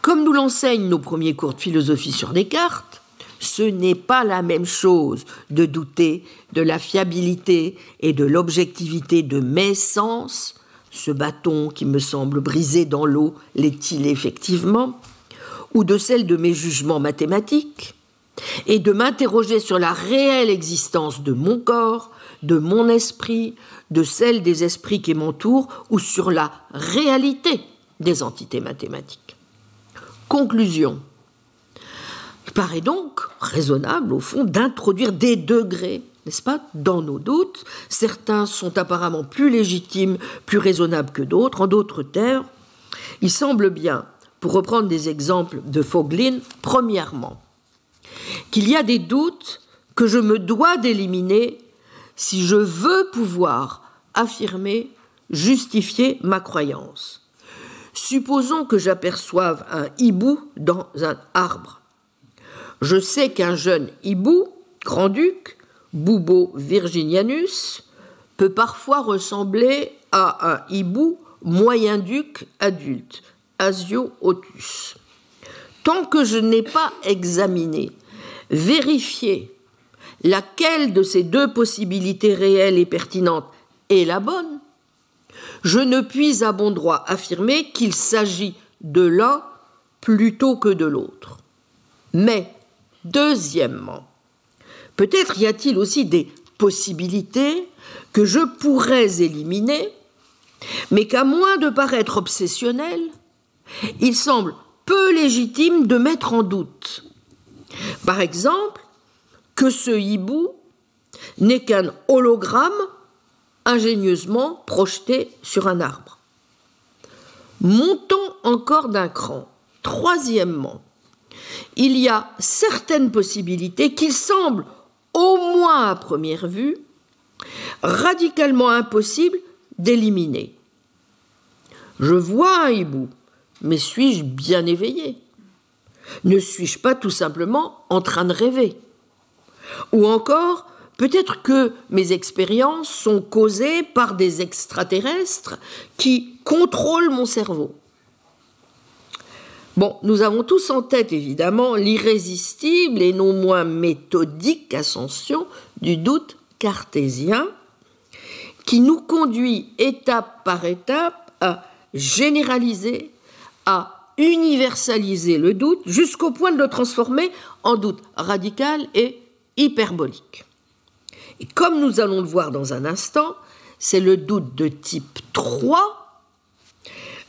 Comme nous l'enseignent nos premiers cours de philosophie sur Descartes, ce n'est pas la même chose de douter de la fiabilité et de l'objectivité de mes sens. Ce bâton qui me semble brisé dans l'eau l'est-il effectivement Ou de celle de mes jugements mathématiques et de m'interroger sur la réelle existence de mon corps, de mon esprit, de celle des esprits qui m'entourent, ou sur la réalité des entités mathématiques. Conclusion. Il paraît donc raisonnable, au fond, d'introduire des degrés, n'est-ce pas, dans nos doutes. Certains sont apparemment plus légitimes, plus raisonnables que d'autres. En d'autres termes, il semble bien, pour reprendre des exemples de Fauglin, premièrement, qu'il y a des doutes que je me dois d'éliminer si je veux pouvoir affirmer, justifier ma croyance. Supposons que j'aperçoive un hibou dans un arbre. Je sais qu'un jeune hibou, grand-duc, Bubo virginianus, peut parfois ressembler à un hibou moyen-duc adulte, Asio otus. Tant que je n'ai pas examiné vérifier laquelle de ces deux possibilités réelles et pertinentes est la bonne, je ne puis à bon droit affirmer qu'il s'agit de l'un plutôt que de l'autre. Mais, deuxièmement, peut-être y a-t-il aussi des possibilités que je pourrais éliminer, mais qu'à moins de paraître obsessionnel, il semble peu légitime de mettre en doute par exemple, que ce hibou n'est qu'un hologramme ingénieusement projeté sur un arbre. Montons encore d'un cran. Troisièmement, il y a certaines possibilités qu'il semble, au moins à première vue, radicalement impossible d'éliminer. Je vois un hibou, mais suis-je bien éveillé? Ne suis-je pas tout simplement en train de rêver? Ou encore, peut-être que mes expériences sont causées par des extraterrestres qui contrôlent mon cerveau. Bon, nous avons tous en tête évidemment l'irrésistible et non moins méthodique ascension du doute cartésien qui nous conduit étape par étape à généraliser, à universaliser le doute jusqu'au point de le transformer en doute radical et hyperbolique. Et comme nous allons le voir dans un instant, c'est le doute de type 3,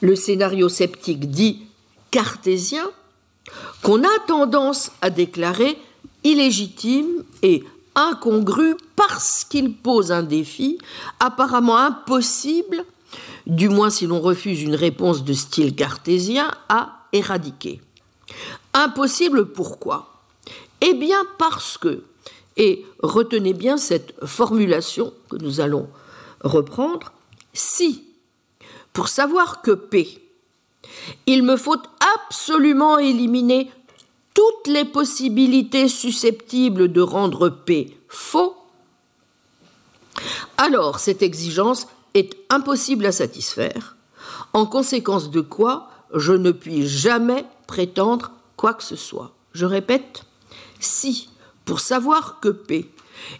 le scénario sceptique dit cartésien, qu'on a tendance à déclarer illégitime et incongru parce qu'il pose un défi apparemment impossible du moins si l'on refuse une réponse de style cartésien, à éradiquer. Impossible pourquoi? Eh bien parce que, et retenez bien cette formulation que nous allons reprendre, si, pour savoir que P, il me faut absolument éliminer toutes les possibilités susceptibles de rendre P faux, alors cette exigence est impossible à satisfaire, en conséquence de quoi je ne puis jamais prétendre quoi que ce soit. Je répète, si, pour savoir que P,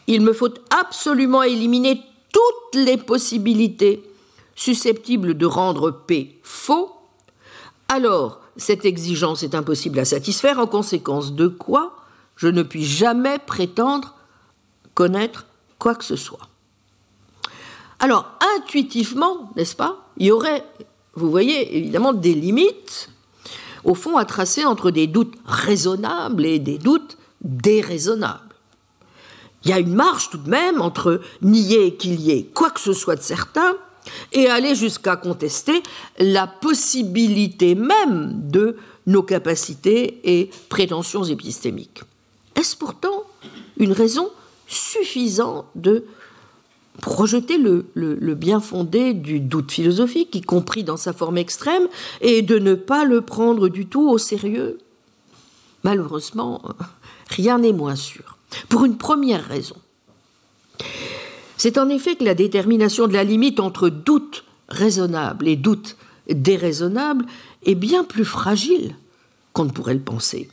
il me faut absolument éliminer toutes les possibilités susceptibles de rendre P faux, alors cette exigence est impossible à satisfaire, en conséquence de quoi je ne puis jamais prétendre connaître quoi que ce soit. Alors, intuitivement, n'est-ce pas, il y aurait, vous voyez, évidemment des limites, au fond, à tracer entre des doutes raisonnables et des doutes déraisonnables. Il y a une marge tout de même entre nier qu'il y ait quoi que ce soit de certain et aller jusqu'à contester la possibilité même de nos capacités et prétentions épistémiques. Est-ce pourtant une raison suffisante de projeter le, bien fondé du doute philosophique, y compris dans sa forme extrême, et de ne pas le prendre du tout au sérieux? Malheureusement, rien n'est moins sûr. Pour une première raison. C'est en effet que la détermination de la limite entre doute raisonnable et doute déraisonnable est bien plus fragile qu'on ne pourrait le penser.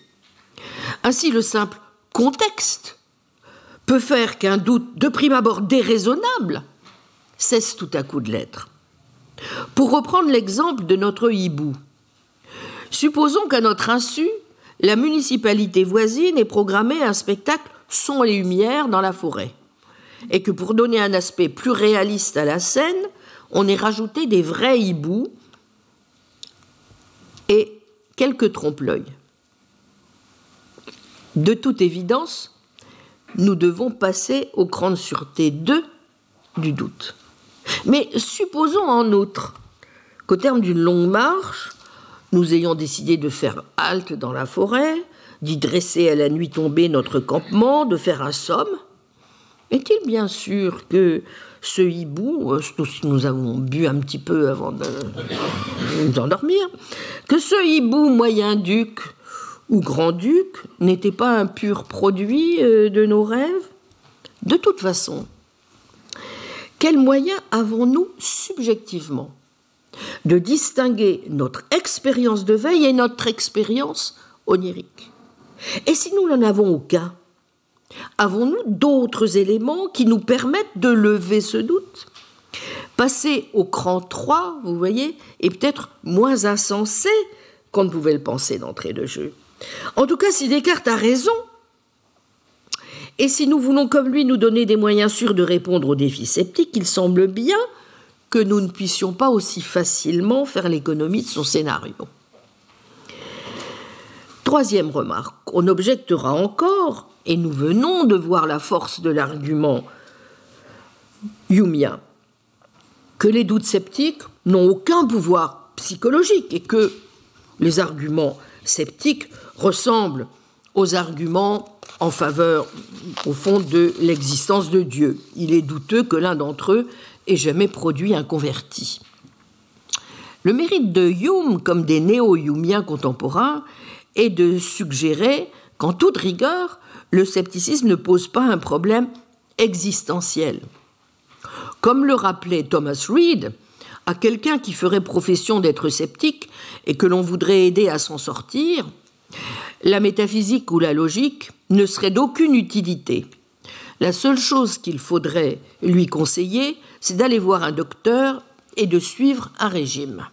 Ainsi, le simple contexte peut faire qu'un doute de prime abord déraisonnable cesse tout à coup de l'être. Pour reprendre l'exemple de notre hibou, supposons qu'à notre insu, la municipalité voisine ait programmé un spectacle son et lumière dans la forêt, et que pour donner un aspect plus réaliste à la scène, on ait rajouté des vrais hiboux et quelques trompe-l'œil. De toute évidence, nous devons passer au cran de sûreté 2 du doute. Mais supposons en outre qu'au terme d'une longue marche, nous ayons décidé de faire halte dans la forêt, d'y dresser à la nuit tombée notre campement, de faire un somme. Est-il bien sûr que ce hibou, euh, nous avons bu un petit peu avant de nous endormir, que ce hibou moyen-duc ou grand-duc n'était pas un pur produit euh, de nos rêves? De toute façon, quels moyens avons-nous subjectivement de distinguer notre expérience de veille et notre expérience onirique? Et si nous n'en avons aucun, avons-nous d'autres éléments qui nous permettent de lever ce doute? Passer au cran 3, vous voyez, est peut-être moins insensé qu'on ne pouvait le penser d'entrée de jeu. En tout cas, si Descartes a raison, et si nous voulons comme lui nous donner des moyens sûrs de répondre aux défis sceptiques, il semble bien que nous ne puissions pas aussi facilement faire l'économie de son scénario. Troisième remarque, on objectera encore, et nous venons de voir la force de l'argument humien, que les doutes sceptiques n'ont aucun pouvoir psychologique et que les arguments sceptiques ressemblent aux arguments en faveur, au fond, de l'existence de Dieu. Il est douteux que l'un d'entre eux ait jamais produit un converti. Le mérite de Hume, comme des néo-humiens contemporains, est de suggérer qu'en toute rigueur, le scepticisme ne pose pas un problème existentiel. Comme le rappelait Thomas Reid, à quelqu'un qui ferait profession d'être sceptique et que l'on voudrait aider à s'en sortir, la métaphysique ou la logique ne serait d'aucune utilité. La seule chose qu'il faudrait lui conseiller, c'est d'aller voir un docteur et de suivre un régime.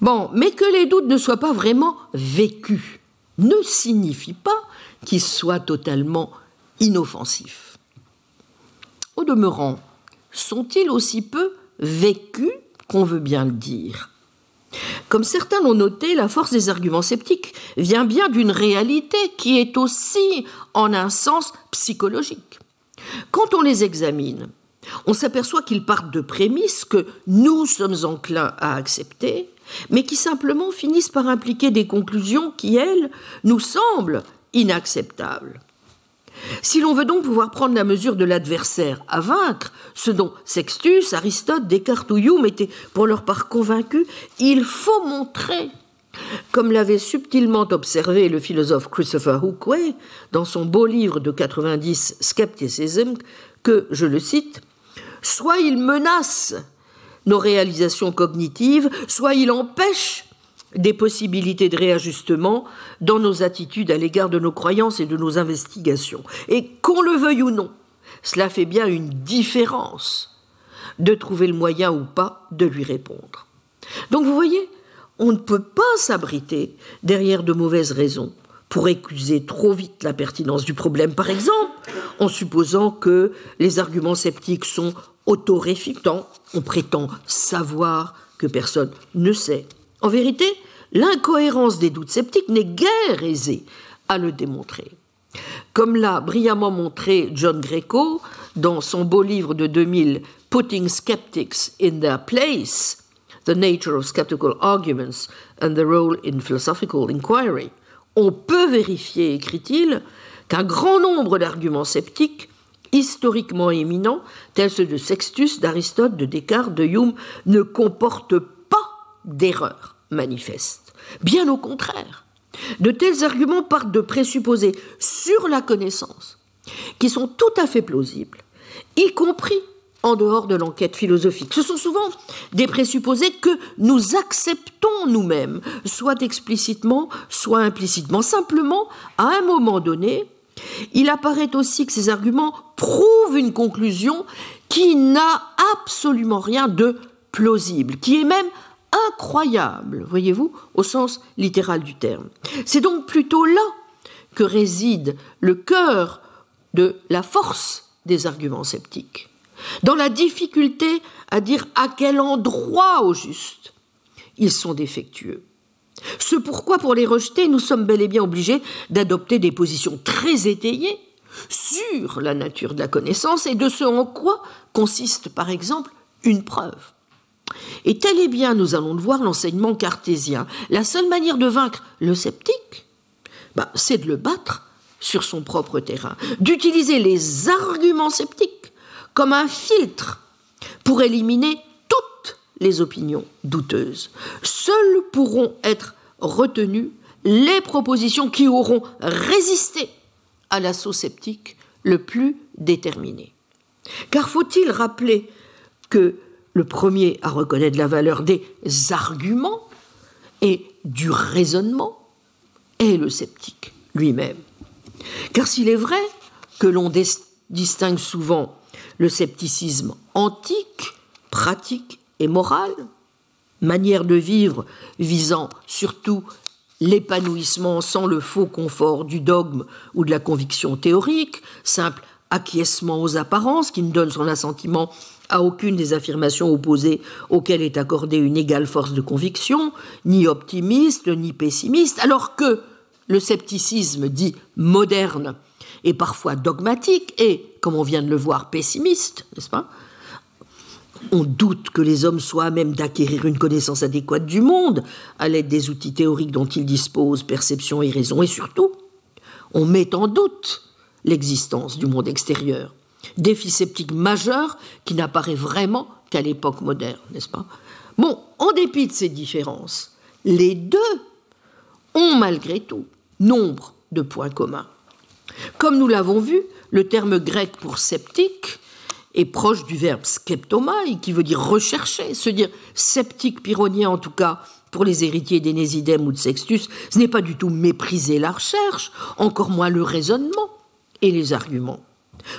Bon, mais que les doutes ne soient pas vraiment vécus ne signifie pas qu'ils soient totalement inoffensifs. Au demeurant, sont-ils aussi peu vécus qu'on veut bien le dire? Comme certains l'ont noté, la force des arguments sceptiques vient bien d'une réalité qui est aussi en un sens psychologique. Quand on les examine, on s'aperçoit qu'ils partent de prémices que nous sommes enclins à accepter, mais qui simplement finissent par impliquer des conclusions qui, elles, nous semblent inacceptables. Si l'on veut donc pouvoir prendre la mesure de l'adversaire à vaincre, ce dont Sextus, Aristote, Descartes ou Hume étaient pour leur part convaincus, il faut montrer, comme l'avait subtilement observé le philosophe Christopher Hookway dans son beau livre de 90 Skepticism, que, je le cite, soit il menace nos réalisations cognitives, soit il empêche des possibilités de réajustement dans nos attitudes à l'égard de nos croyances et de nos investigations. Et qu'on le veuille ou non, cela fait bien une différence de trouver le moyen ou pas de lui répondre. Donc vous voyez, on ne peut pas s'abriter derrière de mauvaises raisons pour écuser trop vite la pertinence du problème, par exemple, en supposant que les arguments sceptiques sont autoréfutant, on prétend savoir que personne ne sait. En vérité, l'incohérence des doutes sceptiques n'est guère aisée à le démontrer. Comme l'a brillamment montré John Greco dans son beau livre de 2000, Putting Skeptics in Their Place, The Nature of Skeptical Arguments and the Role in Philosophical Inquiry, on peut vérifier, écrit-il, qu'un grand nombre d'arguments sceptiques, historiquement éminents, tels ceux de Sextus, d'Aristote, de Descartes, de Hume, ne comportent pas d'erreurs manifestes. Bien au contraire, de tels arguments partent de présupposés sur la connaissance qui sont tout à fait plausibles, y compris en dehors de l'enquête philosophique. Ce sont souvent des présupposés que nous acceptons nous-mêmes, soit explicitement, soit implicitement. Simplement, à un moment donné, il apparaît aussi que ces arguments prouvent une conclusion qui n'a absolument rien de plausible, qui est même incroyable, voyez-vous, au sens littéral du terme. C'est donc plutôt là que réside le cœur de la force des arguments sceptiques, dans la difficulté à dire à quel endroit au juste ils sont défectueux. Ce pourquoi, pour les rejeter, nous sommes bel et bien obligés d'adopter des positions très étayées sur la nature de la connaissance et de ce en quoi consiste, par exemple, une preuve. Et tel est bien, nous allons le voir, l'enseignement cartésien. La seule manière de vaincre le sceptique, bah, c'est de le battre sur son propre terrain, d'utiliser les arguments sceptiques comme un filtre pour éliminer toutes les opinions douteuses. Seules pourront être retenues les propositions qui auront résisté à l'assaut sceptique le plus déterminé. Car faut-il rappeler que le premier à reconnaître la valeur des arguments et du raisonnement est le sceptique lui-même. Car s'il est vrai que l'on distingue souvent le scepticisme antique, pratique et moral, manière de vivre visant surtout l'épanouissement sans le faux confort du dogme ou de la conviction théorique, simple acquiescement aux apparences qui ne donne son assentiment à aucune des affirmations opposées auxquelles est accordée une égale force de conviction, ni optimiste, ni pessimiste, alors que le scepticisme dit moderne et parfois dogmatique et, comme on vient de le voir, pessimiste, n'est-ce pas? On doute que les hommes soient à même d'acquérir une connaissance adéquate du monde à l'aide des outils théoriques dont ils disposent, perception et raison, et surtout, on met en doute l'existence du monde extérieur défi sceptique majeur qui n'apparaît vraiment qu'à l'époque moderne, n'est-ce pas? Bon, en dépit de ces différences, les deux ont malgré tout nombre de points communs. Comme nous l'avons vu, le terme grec pour sceptique est proche du verbe skeptomai, qui veut dire rechercher, se dire sceptique pyrrhonien en tout cas pour les héritiers d'Énésidème ou de Sextus, ce n'est pas du tout mépriser la recherche, encore moins le raisonnement et les arguments.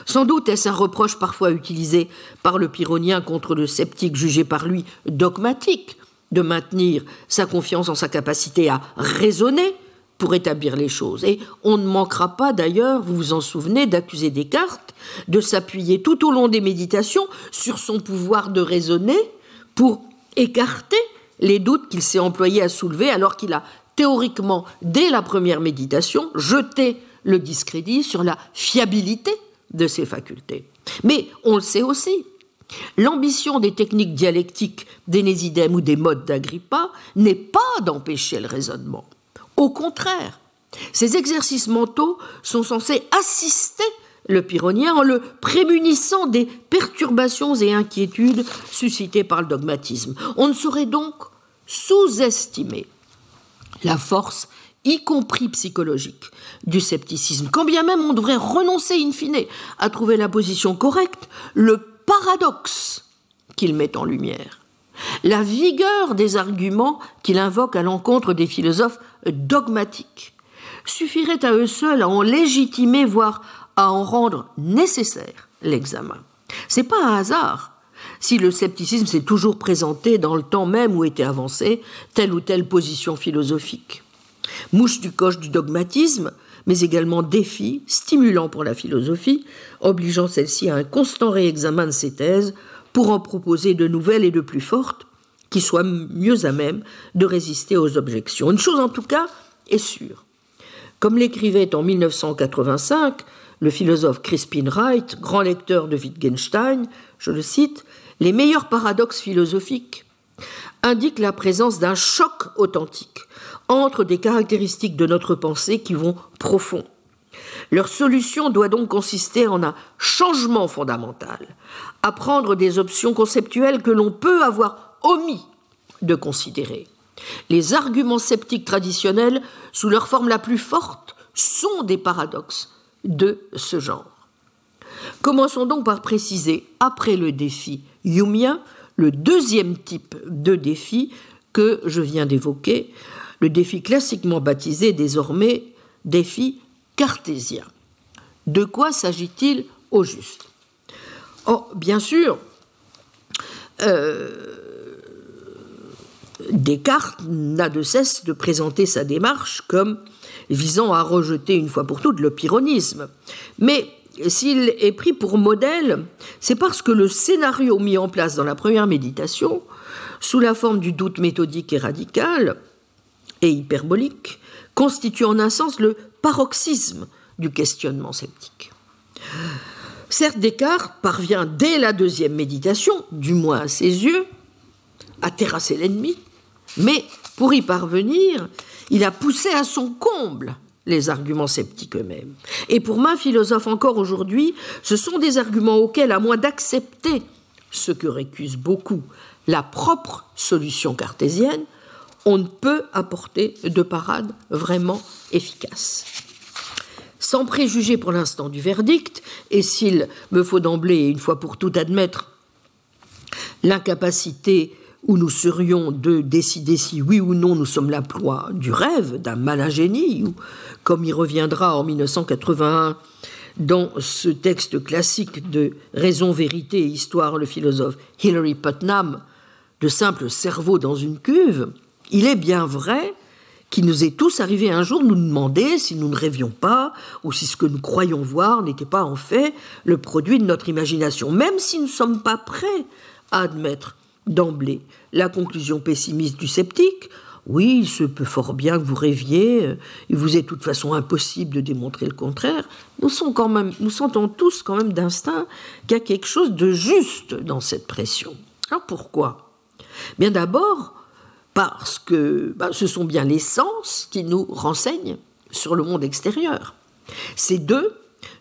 Sans doute est-ce un reproche parfois utilisé par le pyrrhonien contre le sceptique jugé par lui dogmatique de maintenir sa confiance en sa capacité à raisonner pour établir les choses. Et on ne manquera pas d'ailleurs, vous vous en souvenez, d'accuser Descartes de s'appuyer tout au long des méditations sur son pouvoir de raisonner pour écarter les doutes qu'il s'est employé à soulever alors qu'il a théoriquement, dès la première méditation, jeté le discrédit sur la fiabilité de ses facultés. Mais on le sait aussi, l'ambition des techniques dialectiques d'Énésidème ou des modes d'Agrippa n'est pas d'empêcher le raisonnement. Au contraire, ces exercices mentaux sont censés assister le pyrrhonien en le prémunissant des perturbations et inquiétudes suscitées par le dogmatisme. On ne saurait donc sous-estimer la force y compris psychologique, du scepticisme. Quand bien même on devrait renoncer in fine à trouver la position correcte, le paradoxe qu'il met en lumière, la vigueur des arguments qu'il invoque à l'encontre des philosophes dogmatiques, suffirait à eux seuls à en légitimer, voire à en rendre nécessaire l'examen. C'est pas un hasard si le scepticisme s'est toujours présenté dans le temps même où était avancée telle ou telle position philosophique mouche du coche du dogmatisme, mais également défi, stimulant pour la philosophie, obligeant celle-ci à un constant réexamen de ses thèses pour en proposer de nouvelles et de plus fortes qui soient mieux à même de résister aux objections. Une chose en tout cas est sûre. Comme l'écrivait en 1985 le philosophe Crispin Wright, grand lecteur de Wittgenstein, je le cite, les meilleurs paradoxes philosophiques indiquent la présence d'un choc authentique entre des caractéristiques de notre pensée qui vont profond. Leur solution doit donc consister en un changement fondamental, à prendre des options conceptuelles que l'on peut avoir omis de considérer. Les arguments sceptiques traditionnels, sous leur forme la plus forte, sont des paradoxes de ce genre. Commençons donc par préciser, après le défi Yumien, le deuxième type de défi que je viens d'évoquer, le défi classiquement baptisé désormais défi cartésien. De quoi s'agit-il au juste? Oh, bien sûr, euh, Descartes n'a de cesse de présenter sa démarche comme visant à rejeter une fois pour toutes le pyrrhonisme. Mais s'il est pris pour modèle, c'est parce que le scénario mis en place dans la première méditation, sous la forme du doute méthodique et radical et hyperbolique, constitue en un sens le paroxysme du questionnement sceptique. Certes, Descartes parvient dès la deuxième méditation, du moins à ses yeux, à terrasser l'ennemi, mais pour y parvenir, il a poussé à son comble les arguments sceptiques eux-mêmes. Et pour ma philosophe encore aujourd'hui, ce sont des arguments auxquels, à moins d'accepter ce que récuse beaucoup la propre solution cartésienne, on ne peut apporter de parade vraiment efficace. Sans préjuger pour l'instant du verdict, et s'il me faut d'emblée, une fois pour toutes, admettre l'incapacité où nous serions de décider si oui ou non nous sommes la proie du rêve, d'un malin génie, ou comme il reviendra en 1981 dans ce texte classique de Raison, vérité et histoire, le philosophe Hilary Putnam, de simple cerveau dans une cuve, il est bien vrai qu'il nous est tous arrivé un jour de nous demander si nous ne rêvions pas, ou si ce que nous croyons voir n'était pas en fait le produit de notre imagination, même si nous ne sommes pas prêts à admettre d'emblée la conclusion pessimiste du sceptique. Oui, il se peut fort bien que vous rêviez, il vous est de toute façon impossible de démontrer le contraire. Nous, nous sentons tous quand même d'instinct qu'il y a quelque chose de juste dans cette pression. Alors pourquoi? Bien d'abord parce que bah, ce sont bien les sens qui nous renseignent sur le monde extérieur. C'est d'eux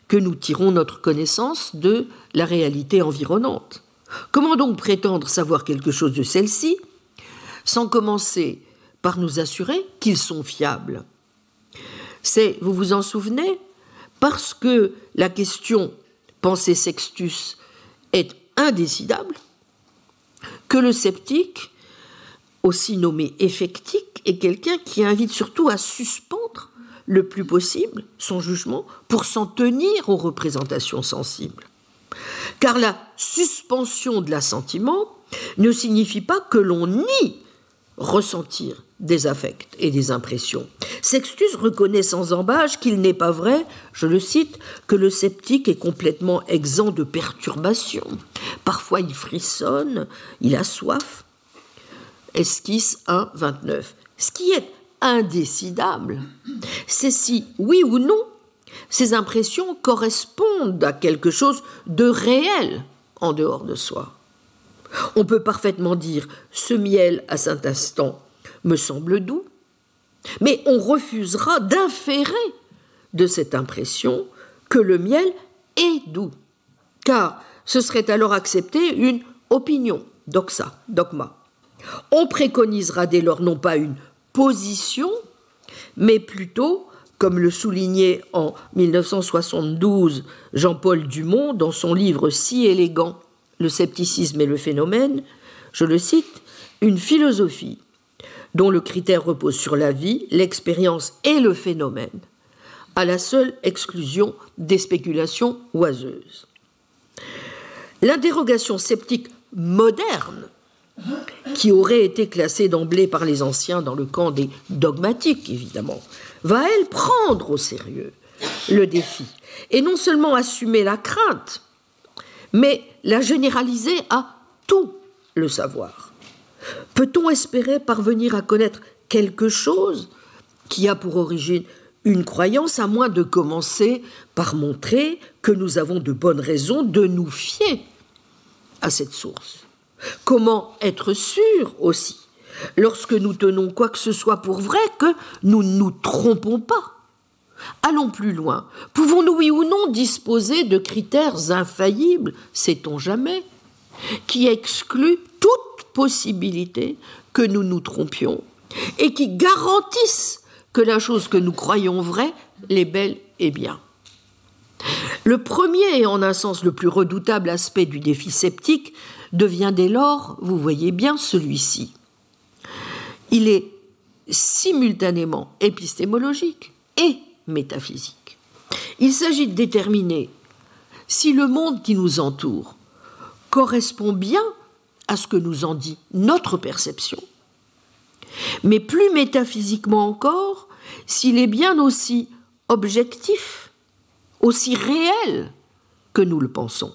que nous tirons notre connaissance de la réalité environnante. Comment donc prétendre savoir quelque chose de celle-ci sans commencer par nous assurer qu'ils sont fiables? C'est, vous vous en souvenez, parce que la question pensée sextus est indécidable que le sceptique, aussi nommé effectique, est quelqu'un qui invite surtout à suspendre le plus possible son jugement pour s'en tenir aux représentations sensibles car la suspension de l'assentiment ne signifie pas que l'on nie ressentir des affects et des impressions. Sextus reconnaît sans embâche qu'il n'est pas vrai, je le cite, que le sceptique est complètement exempt de perturbations. Parfois il frissonne, il a soif. Esquisse 1, 29. Ce qui est indécidable, c'est si, oui ou non, ces impressions correspondent à quelque chose de réel en dehors de soi. On peut parfaitement dire ce miel à cet instant me semble doux, mais on refusera d'inférer de cette impression que le miel est doux, car ce serait alors accepter une opinion, doxa, dogma. On préconisera dès lors non pas une position, mais plutôt comme le soulignait en 1972 Jean-Paul Dumont dans son livre si élégant Le scepticisme et le phénomène, je le cite, une philosophie dont le critère repose sur la vie, l'expérience et le phénomène, à la seule exclusion des spéculations oiseuses. L'interrogation sceptique moderne, qui aurait été classée d'emblée par les anciens dans le camp des dogmatiques, évidemment, va-elle prendre au sérieux le défi et non seulement assumer la crainte, mais la généraliser à tout le savoir. Peut-on espérer parvenir à connaître quelque chose qui a pour origine une croyance, à moins de commencer par montrer que nous avons de bonnes raisons de nous fier à cette source? Comment être sûr aussi, lorsque nous tenons quoi que ce soit pour vrai, que nous ne nous trompons pas? Allons plus loin. Pouvons-nous, oui ou non, disposer de critères infaillibles, sait-on jamais, qui excluent toute possibilité que nous nous trompions et qui garantissent que la chose que nous croyons vraie l'est belle et bien? Le premier et en un sens le plus redoutable aspect du défi sceptique devient dès lors, vous voyez bien, celui-ci. Il est simultanément épistémologique et métaphysique. Il s'agit de déterminer si le monde qui nous entoure correspond bien à ce que nous en dit notre perception, mais plus métaphysiquement encore, s'il est bien aussi objectif, aussi réel que nous le pensons.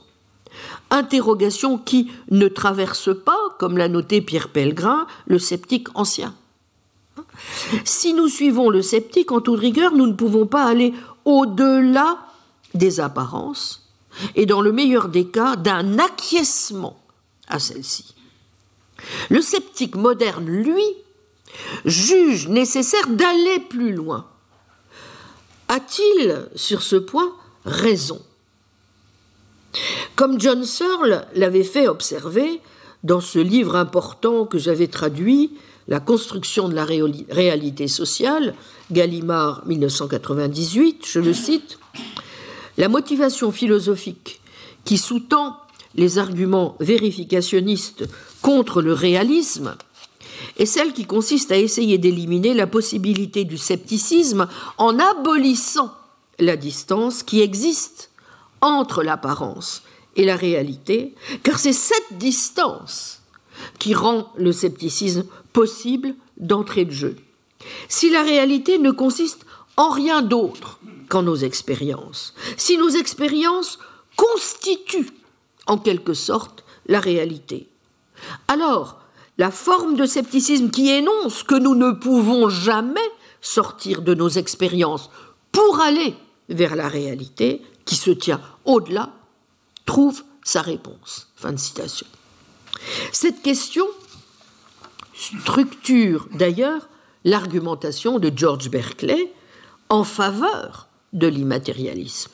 Interrogation qui ne traverse pas, comme l'a noté Pierre Pellegrin, le sceptique ancien. Si nous suivons le sceptique en toute rigueur, nous ne pouvons pas aller au-delà des apparences et dans le meilleur des cas d'un acquiescement à celle-ci. Le sceptique moderne, lui, juge nécessaire d'aller plus loin. A-t-il sur ce point raison? Comme John Searle l'avait fait observer dans ce livre important que j'avais traduit, La construction de la réalité sociale, Gallimard 1998, je le cite, La motivation philosophique qui sous-tend les arguments vérificationnistes contre le réalisme est celle qui consiste à essayer d'éliminer la possibilité du scepticisme en abolissant la distance qui existe entre l'apparence et la réalité, car c'est cette distance qui rend le scepticisme possible d'entrée de jeu. Si la réalité ne consiste en rien d'autre qu'en nos expériences, si nos expériences constituent en quelque sorte la réalité, alors la forme de scepticisme qui énonce que nous ne pouvons jamais sortir de nos expériences pour aller vers la réalité qui se tient au-delà, trouve sa réponse. Fin de citation. Cette question structure d'ailleurs l'argumentation de George Berkeley en faveur de l'immatérialisme.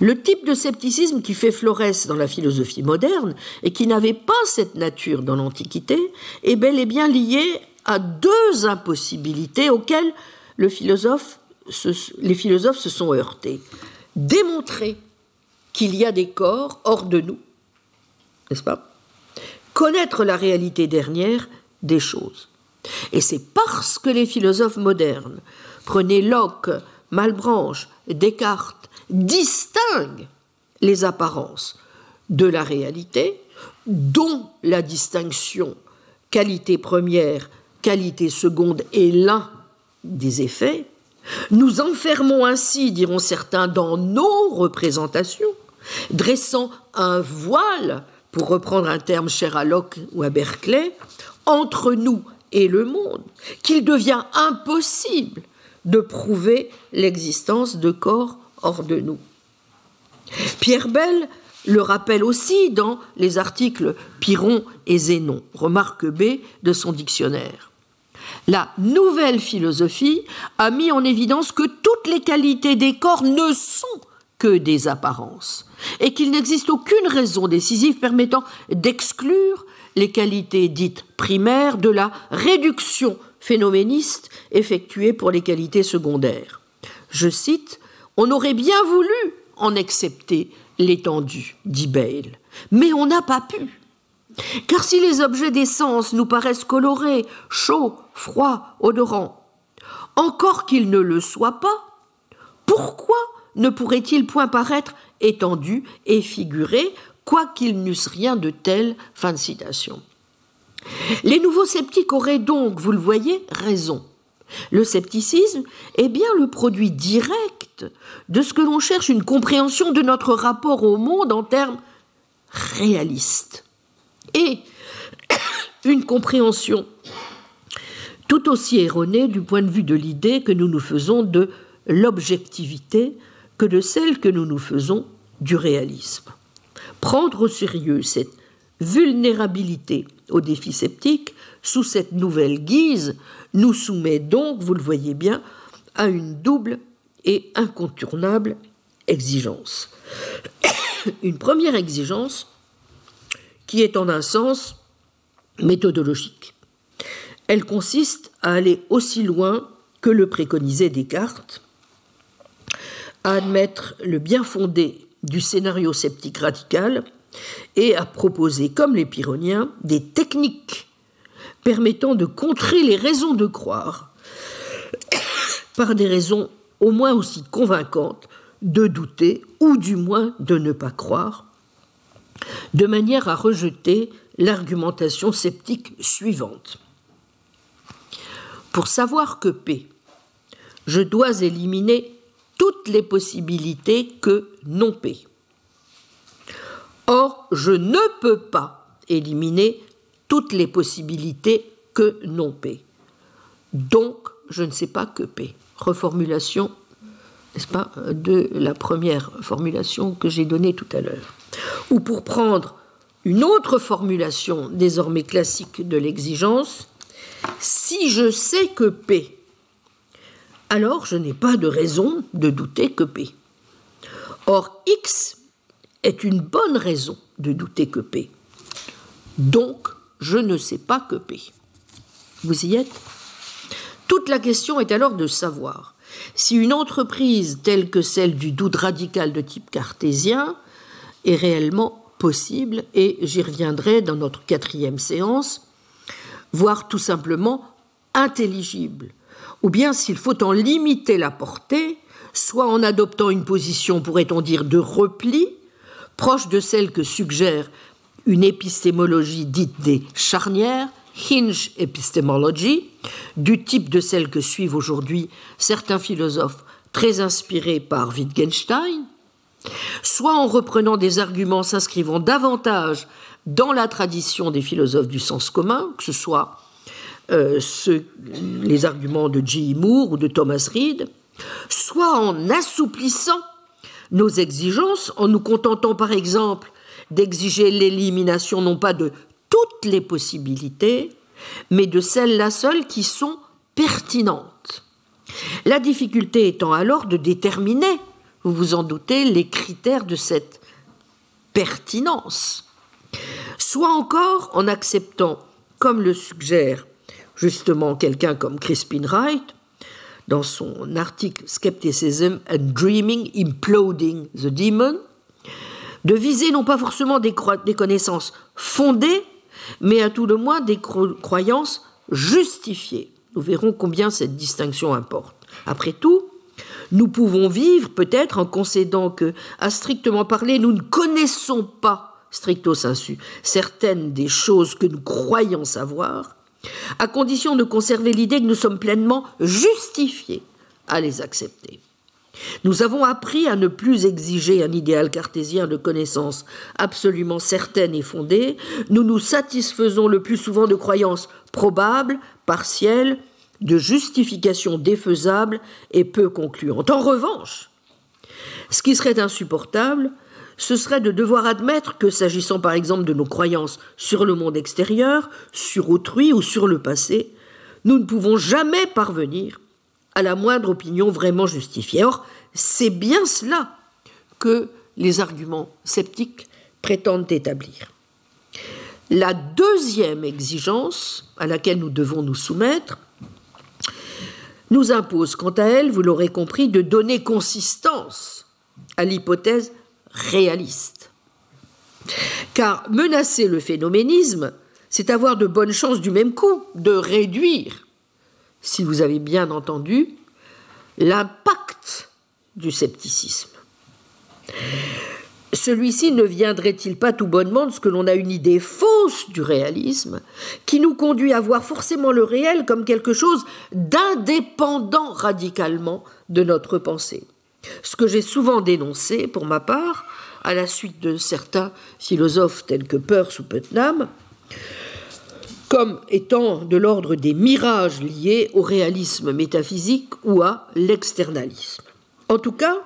Le type de scepticisme qui fait florès dans la philosophie moderne et qui n'avait pas cette nature dans l'Antiquité est bel et bien lié à deux impossibilités auxquelles les philosophes se sont heurtés. Démontrer qu'il y a des corps hors de nous, n'est-ce pas? Connaître la réalité dernière des choses. Et c'est parce que les philosophes modernes, prenaient Locke, Malbranche, Descartes, distingue les apparences de la réalité, dont la distinction qualité première, qualité seconde est l'un des effets, nous enfermons ainsi, diront certains, dans nos représentations, dressant un voile, pour reprendre un terme cher à Locke ou à Berkeley, entre nous et le monde, qu'il devient impossible de prouver l'existence de corps hors de nous. Pierre Bell le rappelle aussi dans les articles Piron et Zénon, remarque B de son dictionnaire. La nouvelle philosophie a mis en évidence que toutes les qualités des corps ne sont que des apparences et qu'il n'existe aucune raison décisive permettant d'exclure les qualités dites primaires de la réduction phénoméniste effectuée pour les qualités secondaires. Je cite on aurait bien voulu en accepter l'étendue, dit Bale, mais on n'a pas pu. Car si les objets des sens nous paraissent colorés, chauds, froids, odorants, encore qu'ils ne le soient pas, pourquoi ne pourraient-ils point paraître étendus et figurés, quoiqu'ils n'eussent rien de tel? Fin de citation. Les nouveaux sceptiques auraient donc, vous le voyez, raison. Le scepticisme est bien le produit direct de ce que l'on cherche une compréhension de notre rapport au monde en termes réalistes. et une compréhension tout aussi erronée du point de vue de l'idée que nous nous faisons de l'objectivité que de celle que nous nous faisons du réalisme. Prendre au sérieux cette vulnérabilité au défi sceptique sous cette nouvelle guise nous soumet donc, vous le voyez bien, à une double et incontournable exigence. Une première exigence qui est en un sens méthodologique. Elle consiste à aller aussi loin que le préconisait Descartes, à admettre le bien fondé du scénario sceptique radical et à proposer, comme les Pyrrhoniens, des techniques permettant de contrer les raisons de croire par des raisons au moins aussi convaincantes de douter ou du moins de ne pas croire, de manière à rejeter l'argumentation sceptique suivante. Pour savoir que P, je dois éliminer toutes les possibilités que non P. Or, je ne peux pas éliminer toutes les possibilités que non P. Donc, je ne sais pas que P. Reformulation, n'est-ce pas, de la première formulation que j'ai donnée tout à l'heure. Ou pour prendre une autre formulation désormais classique de l'exigence, si je sais que P, alors je n'ai pas de raison de douter que P. Or, X est une bonne raison de douter que P. Donc, je ne sais pas que P. Vous y êtes? Toute la question est alors de savoir si une entreprise telle que celle du doute radical de type cartésien est réellement possible, et j'y reviendrai dans notre quatrième séance, voire tout simplement intelligible, ou bien s'il faut en limiter la portée, soit en adoptant une position, pourrait-on dire, de repli, proche de celle que suggère une épistémologie dite des charnières, hinge epistemology, du type de celle que suivent aujourd'hui certains philosophes très inspirés par Wittgenstein, soit en reprenant des arguments s'inscrivant davantage dans la tradition des philosophes du sens commun, que ce soit euh, les arguments de J. Moore ou de Thomas Reid, soit en assouplissant nos exigences, en nous contentant par exemple d'exiger l'élimination non pas de toutes les possibilités, mais de celles-là seules qui sont pertinentes. La difficulté étant alors de déterminer, vous vous en doutez, les critères de cette pertinence, soit encore en acceptant, comme le suggère justement quelqu'un comme Crispin Wright, dans son article Skepticism and Dreaming Imploding the Demon, de viser non pas forcément des, connaissances fondées, mais à tout le moins des croyances justifiées. Nous verrons combien cette distinction importe. Après tout, nous pouvons vivre peut-être en concédant que, à strictement parler, nous ne connaissons pas stricto sensu certaines des choses que nous croyons savoir, à condition de conserver l'idée que nous sommes pleinement justifiés à les accepter. Nous avons appris à ne plus exiger un idéal cartésien de connaissances absolument certaines et fondées. Nous nous satisfaisons le plus souvent de croyances probables, partielles, de justifications défaisables et peu concluantes. En revanche, ce qui serait insupportable, ce serait de devoir admettre que, s'agissant par exemple de nos croyances sur le monde extérieur, sur autrui ou sur le passé, nous ne pouvons jamais parvenir à la moindre opinion vraiment justifiée. Or, c'est bien cela que les arguments sceptiques prétendent établir. La deuxième exigence à laquelle nous devons nous soumettre nous impose, quant à elle, vous l'aurez compris, de donner consistance à l'hypothèse réaliste. Car menacer le phénoménisme, c'est avoir de bonnes chances du même coup de réduire, si vous avez bien entendu, l'impact du scepticisme. Celui-ci ne viendrait-il pas tout bonnement de ce que l'on a une idée fausse du réalisme, qui nous conduit à voir forcément le réel comme quelque chose d'indépendant radicalement de notre pensée? Ce que j'ai souvent dénoncé, pour ma part, à la suite de certains philosophes tels que Peirce ou Putnam, comme étant de l'ordre des mirages liés au réalisme métaphysique ou à l'externalisme. En tout cas,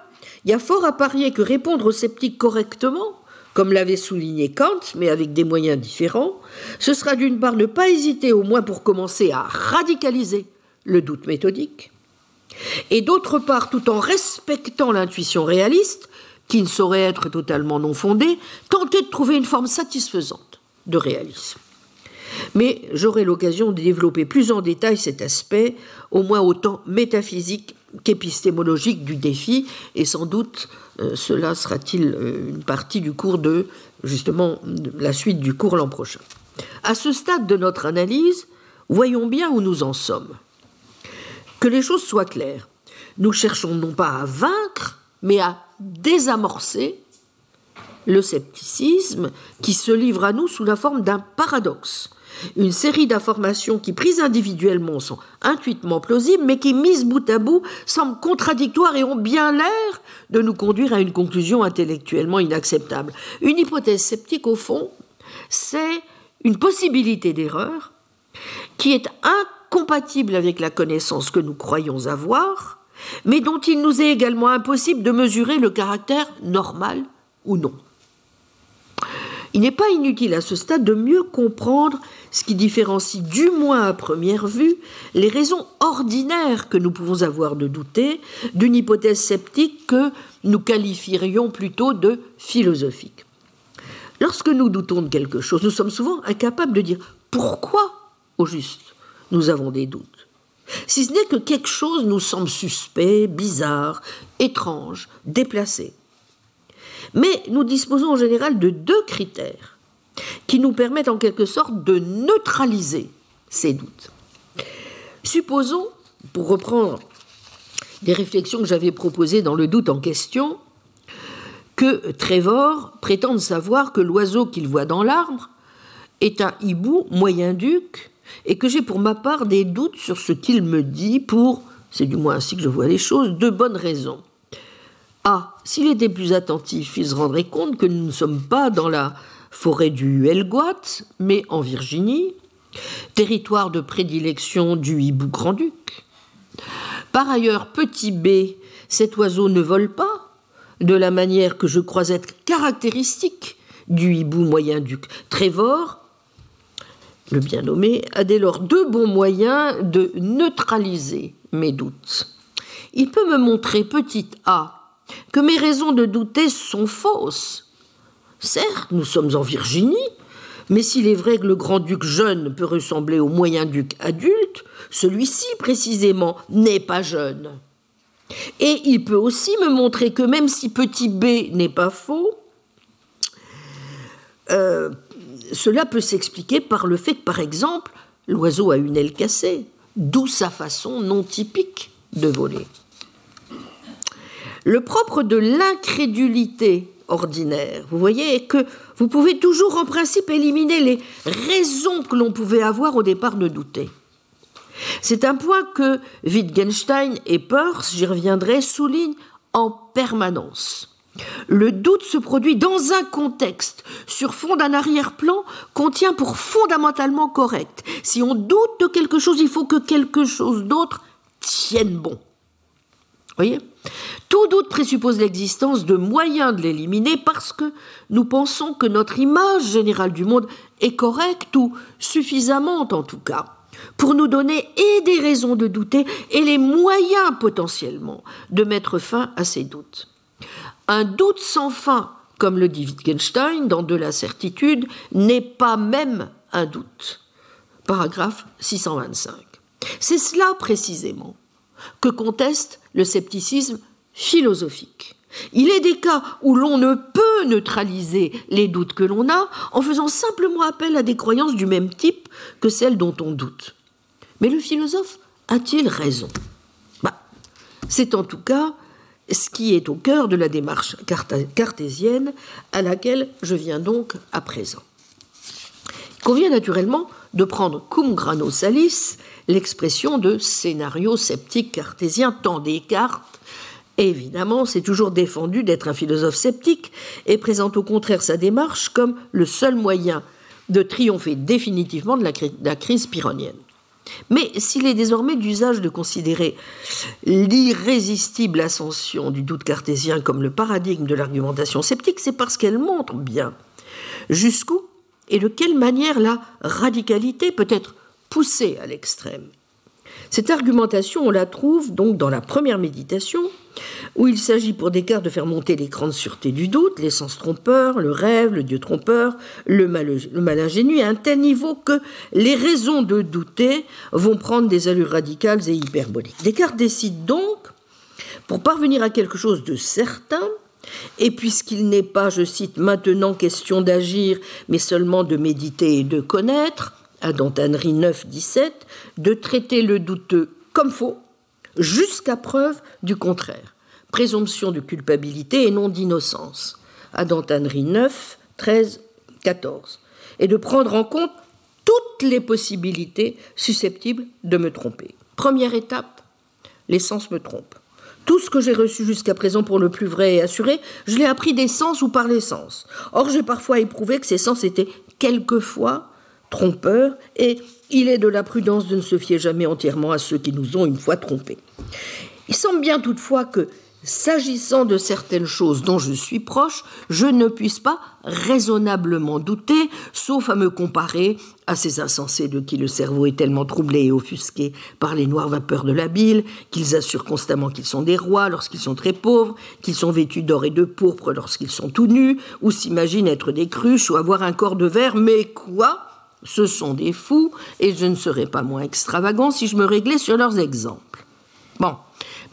il y a fort à parier que répondre aux sceptiques correctement, comme l'avait souligné Kant, mais avec des moyens différents, ce sera d'une part ne pas hésiter, au moins pour commencer, à radicaliser le doute méthodique, et d'autre part, tout en respectant l'intuition réaliste, qui ne saurait être totalement non fondée, tenter de trouver une forme satisfaisante de réalisme. Mais j'aurai l'occasion de développer plus en détail cet aspect, au moins autant métaphysique qu'épistémologique du défi, et sans doute euh, cela sera-t-il euh, une partie du cours de, justement, la suite du cours l'an prochain. À ce stade de notre analyse, voyons bien où nous en sommes. Que les choses soient claires. Nous cherchons non pas à vaincre, mais à désamorcer le scepticisme qui se livre à nous sous la forme d'un paradoxe une série d'informations qui, prises individuellement, sont intuitement plausibles, mais qui, mises bout à bout, semblent contradictoires et ont bien l'air de nous conduire à une conclusion intellectuellement inacceptable. Une hypothèse sceptique, au fond, c'est une possibilité d'erreur qui est incompatible avec la connaissance que nous croyons avoir, mais dont il nous est également impossible de mesurer le caractère normal ou non. Il n'est pas inutile à ce stade de mieux comprendre ce qui différencie du moins à première vue les raisons ordinaires que nous pouvons avoir de douter d'une hypothèse sceptique que nous qualifierions plutôt de philosophique. Lorsque nous doutons de quelque chose, nous sommes souvent incapables de dire pourquoi, au juste, nous avons des doutes. Si ce n'est que quelque chose nous semble suspect, bizarre, étrange, déplacé. Mais nous disposons en général de deux critères qui nous permettent en quelque sorte de neutraliser ces doutes. Supposons, pour reprendre des réflexions que j'avais proposées dans le doute en question, que Trevor prétende savoir que l'oiseau qu'il voit dans l'arbre est un hibou moyen-duc et que j'ai pour ma part des doutes sur ce qu'il me dit pour, c'est du moins ainsi que je vois les choses, de bonnes raisons. Ah, s'il était plus attentif, il se rendrait compte que nous ne sommes pas dans la forêt du Helgoat, mais en Virginie, territoire de prédilection du hibou grand-duc. Par ailleurs, petit b, cet oiseau ne vole pas, de la manière que je crois être caractéristique du hibou moyen-duc. Trévor, le bien nommé, a dès lors deux bons moyens de neutraliser mes doutes. Il peut me montrer, petit a, que mes raisons de douter sont fausses. Certes, nous sommes en Virginie, mais s'il est vrai que le grand-duc jeune peut ressembler au moyen-duc adulte, celui-ci précisément n'est pas jeune. Et il peut aussi me montrer que même si petit b n'est pas faux, euh, cela peut s'expliquer par le fait que, par exemple, l'oiseau a une aile cassée, d'où sa façon non typique de voler. Le propre de l'incrédulité ordinaire, vous voyez, est que vous pouvez toujours en principe éliminer les raisons que l'on pouvait avoir au départ de douter. C'est un point que Wittgenstein et Peirce, j'y reviendrai, soulignent en permanence. Le doute se produit dans un contexte, sur fond d'un arrière-plan qu'on tient pour fondamentalement correct. Si on doute de quelque chose, il faut que quelque chose d'autre tienne bon. Voyez? Tout doute présuppose l'existence de moyens de l'éliminer parce que nous pensons que notre image générale du monde est correcte ou suffisamment en tout cas pour nous donner et des raisons de douter et les moyens potentiellement de mettre fin à ces doutes. Un doute sans fin, comme le dit Wittgenstein dans De la certitude, n'est pas même un doute. Paragraphe 625. C'est cela précisément que conteste le scepticisme philosophique. Il est des cas où l'on ne peut neutraliser les doutes que l'on a en faisant simplement appel à des croyances du même type que celles dont on doute. Mais le philosophe a-t-il raison? Bah, C'est en tout cas ce qui est au cœur de la démarche cartésienne à laquelle je viens donc à présent. Il convient naturellement de prendre cum grano salis l'expression de scénario sceptique cartésien tant Descartes évidemment, c'est toujours défendu d'être un philosophe sceptique et présente au contraire sa démarche comme le seul moyen de triompher définitivement de la, crise pyrrhonienne. Mais s'il est désormais d'usage de considérer l'irrésistible ascension du doute cartésien comme le paradigme de l'argumentation sceptique, c'est parce qu'elle montre bien jusqu'où et de quelle manière la radicalité peut être poussée à l'extrême. Cette argumentation, on la trouve donc dans la première méditation, où il s'agit pour Descartes de faire monter l'écran de sûreté du doute, l'essence trompeur, le rêve, le Dieu trompeur, le mal, ingénu, à un tel niveau que les raisons de douter vont prendre des allures radicales et hyperboliques. Descartes décide donc, pour parvenir à quelque chose de certain, et puisqu'il n'est pas, je cite, maintenant question d'agir, mais seulement de méditer et de connaître, à Dantanerie 9, 17, de traiter le douteux comme faux, jusqu'à preuve du contraire. Présomption de culpabilité et non d'innocence. À Dantanerie 9, 13, 14. Et de prendre en compte toutes les possibilités susceptibles de me tromper. Première étape, l'essence me trompe. Tout ce que j'ai reçu jusqu'à présent pour le plus vrai et assuré, je l'ai appris des sens ou par les sens. Or, j'ai parfois éprouvé que ces sens étaient quelquefois trompeurs, et il est de la prudence de ne se fier jamais entièrement à ceux qui nous ont une fois trompés. Il semble bien toutefois que S'agissant de certaines choses dont je suis proche, je ne puisse pas raisonnablement douter, sauf à me comparer à ces insensés de qui le cerveau est tellement troublé et offusqué par les noires vapeurs de la bile, qu'ils assurent constamment qu'ils sont des rois lorsqu'ils sont très pauvres, qu'ils sont vêtus d'or et de pourpre lorsqu'ils sont tout nus, ou s'imaginent être des cruches ou avoir un corps de verre, mais quoi? Ce sont des fous, et je ne serais pas moins extravagant si je me réglais sur leurs exemples. Bon,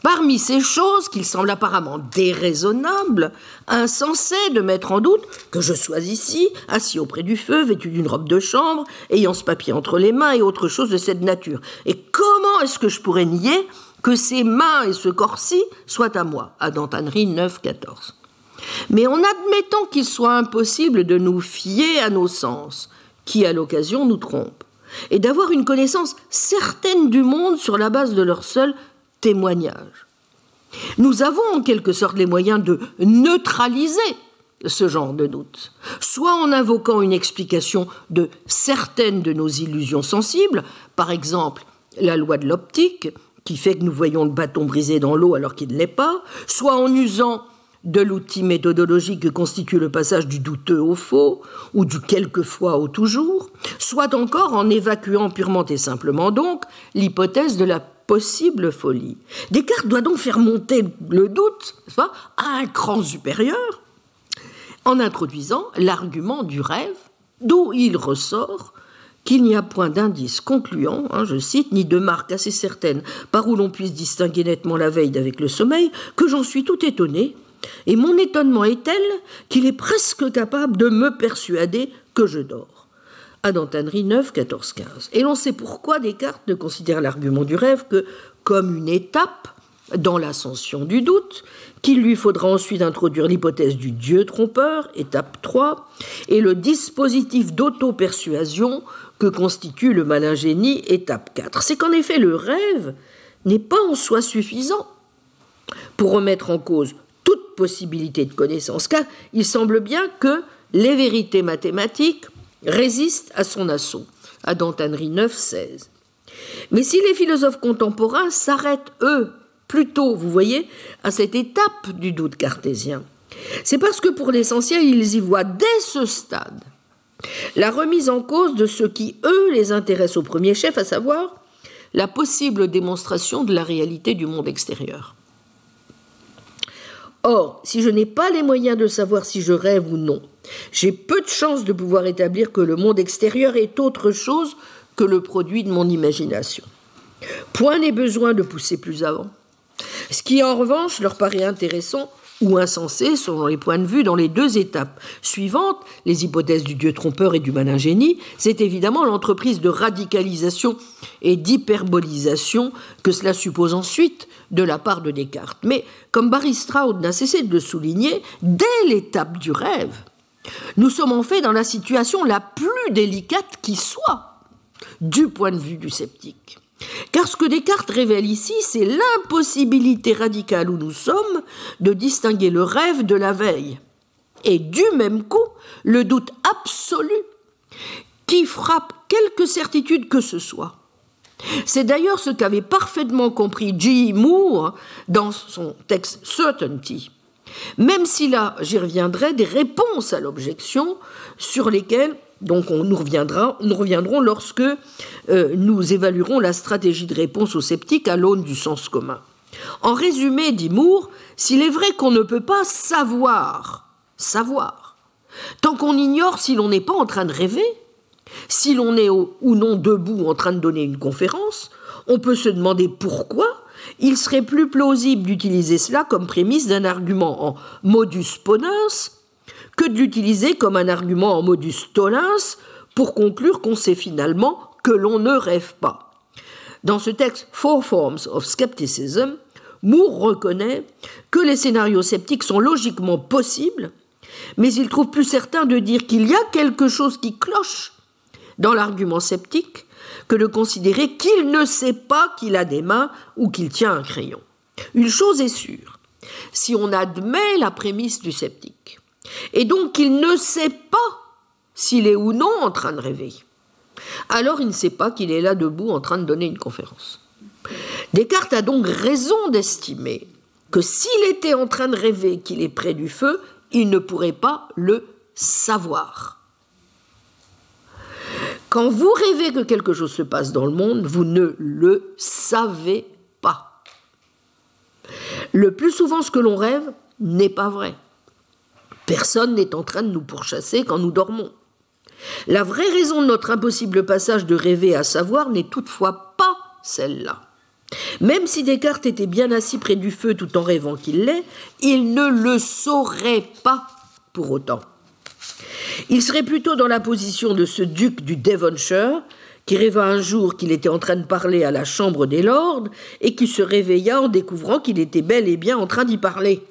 Parmi ces choses qu'il semble apparemment déraisonnable, insensé de mettre en doute que je sois ici, assis auprès du feu, vêtu d'une robe de chambre, ayant ce papier entre les mains et autre chose de cette nature. Et comment est-ce que je pourrais nier que ces mains et ce corps-ci soient à moi? À Dantanerie 9, 14. Mais en admettant qu'il soit impossible de nous fier à nos sens, qui à l'occasion nous trompent, et d'avoir une connaissance certaine du monde sur la base de leur seul témoignage. Nous avons en quelque sorte les moyens de neutraliser ce genre de doute, soit en invoquant une explication de certaines de nos illusions sensibles, par exemple la loi de l'optique, qui fait que nous voyons le bâton brisé dans l'eau alors qu'il ne l'est pas, soit en usant de l'outil méthodologique que constitue le passage du douteux au faux, ou du quelquefois au toujours, soit encore en évacuant purement et simplement donc l'hypothèse de la possible folie. Descartes doit donc faire monter le doute à un cran supérieur en introduisant l'argument du rêve, d'où il ressort qu'il n'y a point d'indice concluant, hein, je cite, ni de marque assez certaine par où l'on puisse distinguer nettement la veille d'avec le sommeil, que j'en suis tout étonné, et mon étonnement est tel qu'il est presque capable de me persuader que je dors à Dantanerie 9, 14, 15. Et l'on sait pourquoi Descartes ne considère l'argument du rêve que comme une étape dans l'ascension du doute, qu'il lui faudra ensuite introduire l'hypothèse du Dieu trompeur, étape 3, et le dispositif d'auto-persuasion que constitue le malin génie, étape 4. C'est qu'en effet, le rêve n'est pas en soi suffisant pour remettre en cause toute possibilité de connaissance, car il semble bien que les vérités mathématiques résiste à son assaut, à Dantanerie 9, 16. Mais si les philosophes contemporains s'arrêtent, eux, plutôt, vous voyez, à cette étape du doute cartésien, c'est parce que pour l'essentiel, ils y voient dès ce stade la remise en cause de ce qui, eux, les intéresse au premier chef, à savoir la possible démonstration de la réalité du monde extérieur. Or, si je n'ai pas les moyens de savoir si je rêve ou non, j'ai peu de chances de pouvoir établir que le monde extérieur est autre chose que le produit de mon imagination. Point n'est besoin de pousser plus avant. Ce qui, en revanche, leur paraît intéressant ou insensé selon les points de vue dans les deux étapes suivantes, les hypothèses du dieu trompeur et du malin génie, c'est évidemment l'entreprise de radicalisation et d'hyperbolisation que cela suppose ensuite de la part de Descartes. Mais comme Barry Stroud n'a cessé de le souligner, dès l'étape du rêve, nous sommes en fait dans la situation la plus délicate qui soit du point de vue du sceptique. Car ce que Descartes révèle ici, c'est l'impossibilité radicale où nous sommes de distinguer le rêve de la veille. Et du même coup, le doute absolu qui frappe quelque certitude que ce soit. C'est d'ailleurs ce qu'avait parfaitement compris G. Moore dans son texte Certainty. Même si là, j'y reviendrai, des réponses à l'objection sur lesquelles donc on nous, reviendra, nous reviendrons lorsque euh, nous évaluerons la stratégie de réponse aux sceptiques à l'aune du sens commun. En résumé, dit Moore, s'il est vrai qu'on ne peut pas savoir, savoir, tant qu'on ignore si l'on n'est pas en train de rêver, si l'on est ou non debout en train de donner une conférence, on peut se demander pourquoi il serait plus plausible d'utiliser cela comme prémisse d'un argument en modus ponens que de l'utiliser comme un argument en modus tollens pour conclure qu'on sait finalement que l'on ne rêve pas. Dans ce texte Four Forms of Skepticism, Moore reconnaît que les scénarios sceptiques sont logiquement possibles, mais il trouve plus certain de dire qu'il y a quelque chose qui cloche dans l'argument sceptique que de considérer qu'il ne sait pas qu'il a des mains ou qu'il tient un crayon. Une chose est sûre, si on admet la prémisse du sceptique, et donc qu'il ne sait pas s'il est ou non en train de rêver, alors il ne sait pas qu'il est là debout en train de donner une conférence. Descartes a donc raison d'estimer que s'il était en train de rêver qu'il est près du feu, il ne pourrait pas le savoir. Quand vous rêvez que quelque chose se passe dans le monde, vous ne le savez pas. Le plus souvent, ce que l'on rêve n'est pas vrai. Personne n'est en train de nous pourchasser quand nous dormons. La vraie raison de notre impossible passage de rêver à savoir n'est toutefois pas celle-là. Même si Descartes était bien assis près du feu tout en rêvant qu'il l'est, il ne le saurait pas pour autant. Il serait plutôt dans la position de ce duc du Devonshire qui rêva un jour qu'il était en train de parler à la Chambre des Lords et qui se réveilla en découvrant qu'il était bel et bien en train d'y parler.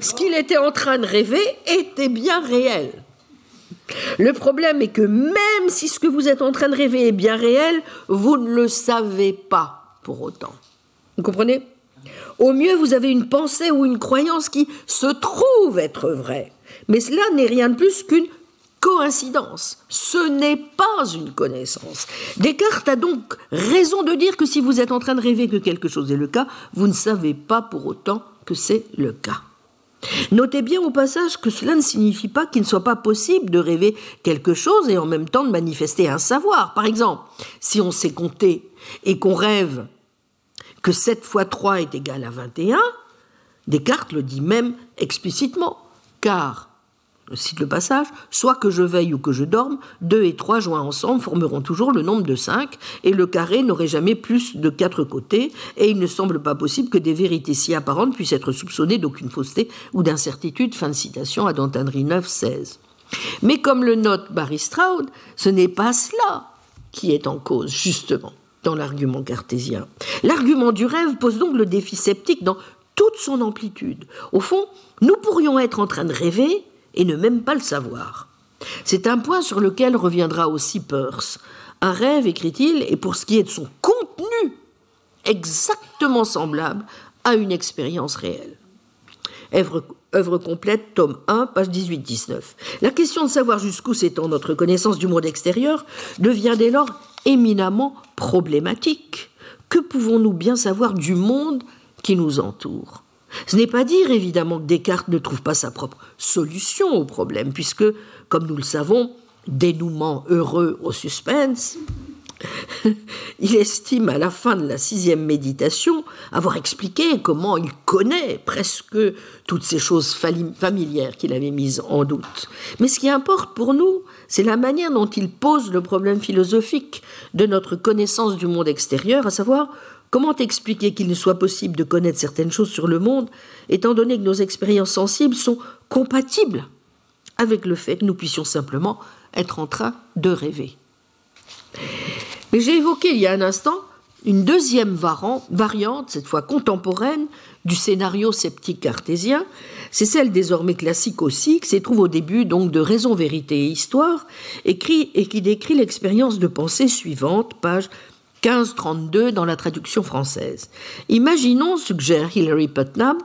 Ce qu'il était en train de rêver était bien réel. Le problème est que même si ce que vous êtes en train de rêver est bien réel, vous ne le savez pas pour autant. Vous comprenez? Au mieux, vous avez une pensée ou une croyance qui se trouve être vraie. Mais cela n'est rien de plus qu'une coïncidence. Ce n'est pas une connaissance. Descartes a donc raison de dire que si vous êtes en train de rêver que quelque chose est le cas, vous ne savez pas pour autant que c'est le cas. Notez bien au passage que cela ne signifie pas qu'il ne soit pas possible de rêver quelque chose et en même temps de manifester un savoir. Par exemple, si on sait compter et qu'on rêve que 7 fois 3 est égal à 21, Descartes le dit même explicitement, car cite le passage, soit que je veille ou que je dorme, deux et trois joints ensemble formeront toujours le nombre de cinq, et le carré n'aurait jamais plus de quatre côtés, et il ne semble pas possible que des vérités si apparentes puissent être soupçonnées d'aucune fausseté ou d'incertitude. Fin de citation à Dantindery 9, 16. Mais comme le note Barry Stroud, ce n'est pas cela qui est en cause, justement, dans l'argument cartésien. L'argument du rêve pose donc le défi sceptique dans toute son amplitude. Au fond, nous pourrions être en train de rêver, et ne même pas le savoir. C'est un point sur lequel reviendra aussi Peirce. Un rêve, écrit-il, est pour ce qui est de son contenu exactement semblable à une expérience réelle. Œuvre, complète, tome 1, page 18-19. La question de savoir jusqu'où s'étend notre connaissance du monde extérieur devient dès lors éminemment problématique. Que pouvons-nous bien savoir du monde qui nous entoure? Ce n'est pas dire évidemment que Descartes ne trouve pas sa propre solution au problème, puisque, comme nous le savons, dénouement heureux au suspense, il estime à la fin de la sixième méditation avoir expliqué comment il connaît presque toutes ces choses familières qu'il avait mises en doute. Mais ce qui importe pour nous, c'est la manière dont il pose le problème philosophique de notre connaissance du monde extérieur, à savoir Comment expliquer qu'il ne soit possible de connaître certaines choses sur le monde, étant donné que nos expériences sensibles sont compatibles avec le fait que nous puissions simplement être en train de rêver? Mais j'ai évoqué il y a un instant une deuxième variante, cette fois contemporaine, du scénario sceptique cartésien. C'est celle désormais classique aussi, qui se trouve au début donc de Raison, Vérité et Histoire, écrit et qui décrit l'expérience de pensée suivante, page 1532 dans la traduction française. Imaginons, suggère Hilary Putnam,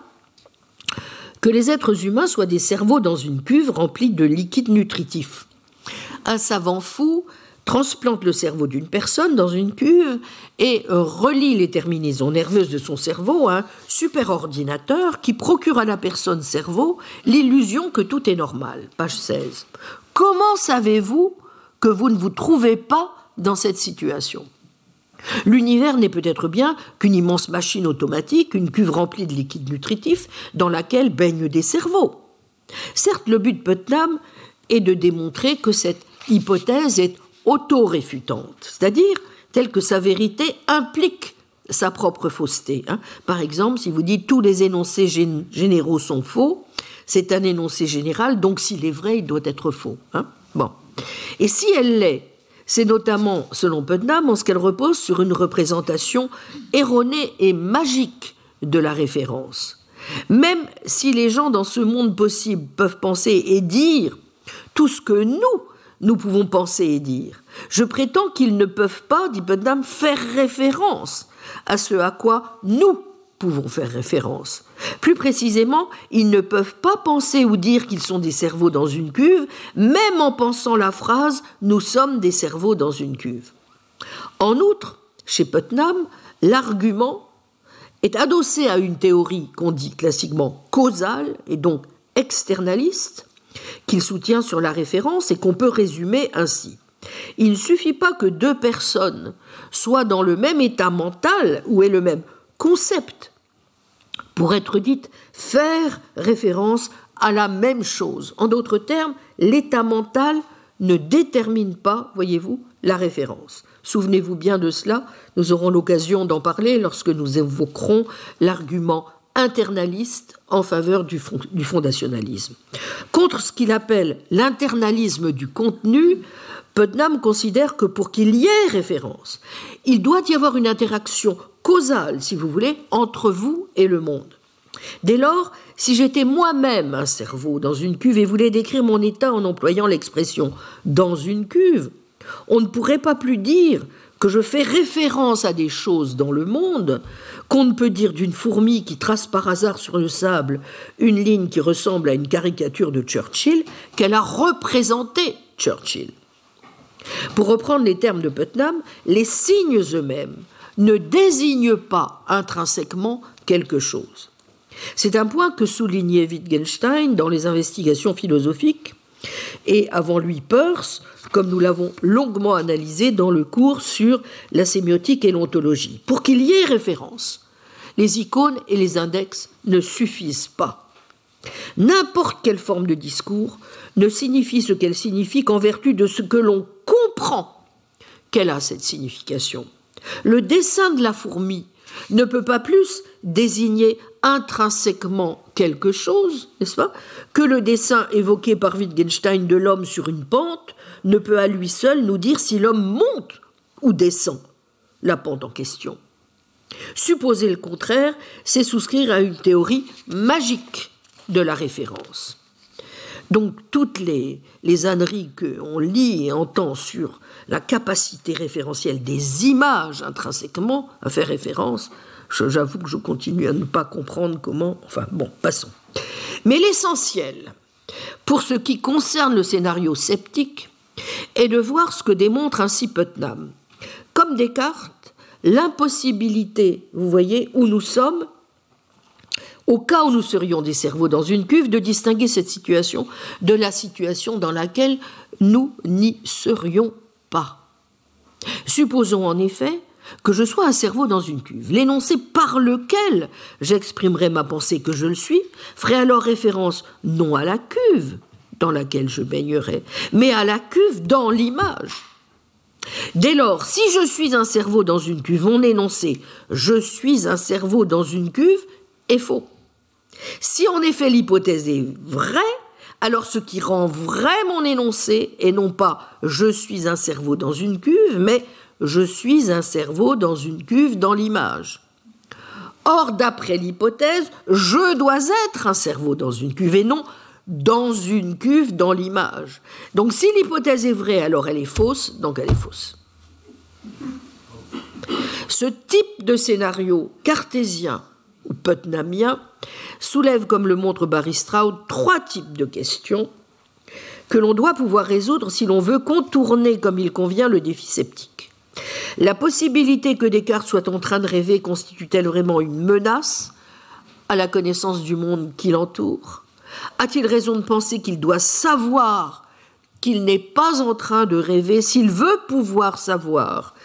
que les êtres humains soient des cerveaux dans une cuve remplie de liquide nutritif. Un savant fou transplante le cerveau d'une personne dans une cuve et relie les terminaisons nerveuses de son cerveau à un superordinateur qui procure à la personne cerveau l'illusion que tout est normal. Page 16. Comment savez-vous que vous ne vous trouvez pas dans cette situation? L'univers n'est peut-être bien qu'une immense machine automatique, une cuve remplie de liquide nutritif dans laquelle baignent des cerveaux. Certes, le but de Putnam est de démontrer que cette hypothèse est auto-réfutante, c'est-à-dire telle que sa vérité implique sa propre fausseté. Hein. Par exemple, si vous dites tous les énoncés généraux sont faux, c'est un énoncé général, donc s'il est vrai, il doit être faux. Hein. Bon. Et si elle l'est, c'est notamment, selon Putnam, en ce qu'elle repose sur une représentation erronée et magique de la référence. Même si les gens dans ce monde possible peuvent penser et dire tout ce que nous, nous pouvons penser et dire, je prétends qu'ils ne peuvent pas, dit Putnam, faire référence à ce à quoi nous pouvons faire référence. Plus précisément, ils ne peuvent pas penser ou dire qu'ils sont des cerveaux dans une cuve, même en pensant la phrase Nous sommes des cerveaux dans une cuve. En outre, chez Putnam, l'argument est adossé à une théorie qu'on dit classiquement causale et donc externaliste, qu'il soutient sur la référence et qu'on peut résumer ainsi. Il ne suffit pas que deux personnes soient dans le même état mental ou aient le même concept pour être dite faire référence à la même chose. En d'autres termes, l'état mental ne détermine pas, voyez-vous, la référence. Souvenez-vous bien de cela, nous aurons l'occasion d'en parler lorsque nous évoquerons l'argument internaliste en faveur du, du fondationalisme. Contre ce qu'il appelle l'internalisme du contenu, Putnam considère que pour qu'il y ait référence, il doit y avoir une interaction causale, si vous voulez, entre vous et le monde. Dès lors, si j'étais moi-même un cerveau dans une cuve et voulais décrire mon état en employant l'expression dans une cuve, on ne pourrait pas plus dire que je fais référence à des choses dans le monde qu'on ne peut dire d'une fourmi qui trace par hasard sur le sable une ligne qui ressemble à une caricature de Churchill qu'elle a représenté Churchill. Pour reprendre les termes de Putnam, les signes eux-mêmes ne désigne pas intrinsèquement quelque chose. C'est un point que soulignait Wittgenstein dans les investigations philosophiques et avant lui Peirce, comme nous l'avons longuement analysé dans le cours sur la sémiotique et l'ontologie. Pour qu'il y ait référence, les icônes et les index ne suffisent pas. N'importe quelle forme de discours ne signifie ce qu'elle signifie qu'en vertu de ce que l'on comprend qu'elle a cette signification. Le dessin de la fourmi ne peut pas plus désigner intrinsèquement quelque chose, n'est-ce pas, que le dessin évoqué par Wittgenstein de l'homme sur une pente ne peut à lui seul nous dire si l'homme monte ou descend la pente en question. Supposer le contraire, c'est souscrire à une théorie magique de la référence. Donc toutes les, les âneries qu'on lit et entend sur la capacité référentielle des images intrinsèquement à faire référence, j'avoue que je continue à ne pas comprendre comment. Enfin bon, passons. Mais l'essentiel, pour ce qui concerne le scénario sceptique, est de voir ce que démontre ainsi Putnam. Comme Descartes, l'impossibilité, vous voyez, où nous sommes, au cas où nous serions des cerveaux dans une cuve, de distinguer cette situation de la situation dans laquelle nous n'y serions pas. Supposons en effet que je sois un cerveau dans une cuve. L'énoncé par lequel j'exprimerai ma pensée que je le suis ferait alors référence non à la cuve dans laquelle je baignerai, mais à la cuve dans l'image. Dès lors, si je suis un cerveau dans une cuve, mon énoncé je suis un cerveau dans une cuve est faux. Si en effet l'hypothèse est vraie, alors ce qui rend vrai mon énoncé est non pas je suis un cerveau dans une cuve, mais je suis un cerveau dans une cuve dans l'image. Or, d'après l'hypothèse, je dois être un cerveau dans une cuve et non dans une cuve dans l'image. Donc si l'hypothèse est vraie, alors elle est fausse, donc elle est fausse. Ce type de scénario cartésien ou putnamien soulève, comme le montre Barry Stroud, trois types de questions que l'on doit pouvoir résoudre si l'on veut contourner comme il convient le défi sceptique. La possibilité que Descartes soit en train de rêver constitue-t-elle vraiment une menace à la connaissance du monde qui l'entoure? A-t-il raison de penser qu'il doit savoir qu'il n'est pas en train de rêver s'il veut pouvoir savoir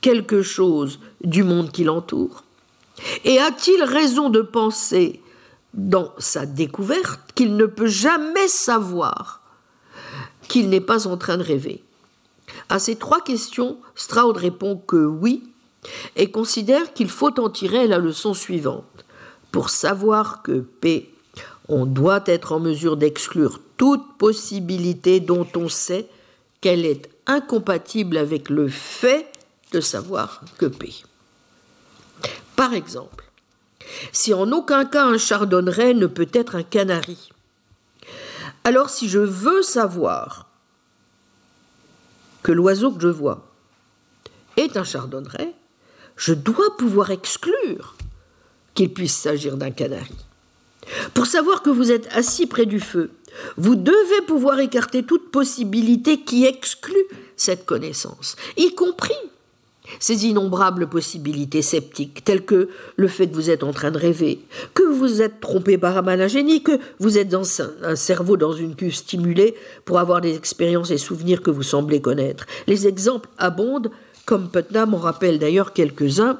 quelque chose du monde qui l'entoure? Et a-t-il raison de penser dans sa découverte qu'il ne peut jamais savoir qu'il n'est pas en train de rêver? À ces trois questions, Stroud répond que oui et considère qu'il faut en tirer la leçon suivante. Pour savoir que P, on doit être en mesure d'exclure toute possibilité dont on sait qu'elle est incompatible avec le fait de savoir que P. Par exemple, si en aucun cas un chardonneret ne peut être un canari, alors si je veux savoir que l'oiseau que je vois est un chardonneret, je dois pouvoir exclure qu'il puisse s'agir d'un canari. Pour savoir que vous êtes assis près du feu, vous devez pouvoir écarter toute possibilité qui exclut cette connaissance, y compris ces innombrables possibilités sceptiques, telles que le fait que vous êtes en train de rêver, que vous êtes trompé par un malingénie, que vous êtes dans un cerveau dans une cuve stimulée pour avoir des expériences et souvenirs que vous semblez connaître. Les exemples abondent, comme Putnam en rappelle d'ailleurs quelques-uns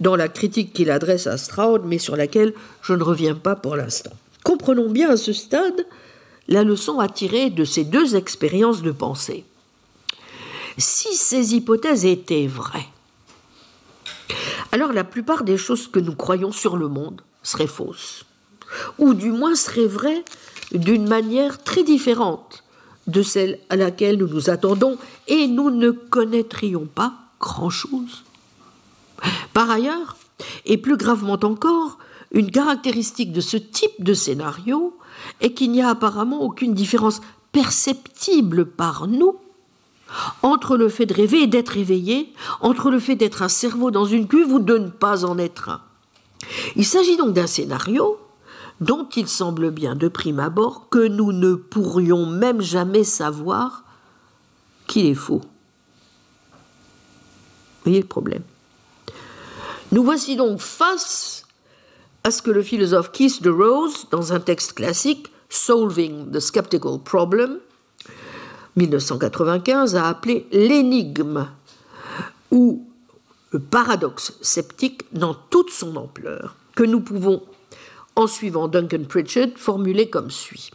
dans la critique qu'il adresse à Stroud, mais sur laquelle je ne reviens pas pour l'instant. Comprenons bien à ce stade la leçon à tirer de ces deux expériences de pensée. Si ces hypothèses étaient vraies, alors la plupart des choses que nous croyons sur le monde seraient fausses, ou du moins seraient vraies d'une manière très différente de celle à laquelle nous nous attendons, et nous ne connaîtrions pas grand-chose. Par ailleurs, et plus gravement encore, une caractéristique de ce type de scénario est qu'il n'y a apparemment aucune différence perceptible par nous entre le fait de rêver et d'être éveillé, entre le fait d'être un cerveau dans une cuve ou de ne pas en être un. Il s'agit donc d'un scénario dont il semble bien de prime abord que nous ne pourrions même jamais savoir qu'il est faux. Vous voyez le problème? Nous voici donc face à ce que le philosophe Keith de Rose, dans un texte classique, Solving the Skeptical Problem, 1995 a appelé l'énigme ou le paradoxe sceptique dans toute son ampleur, que nous pouvons, en suivant Duncan Pritchard, formuler comme suit.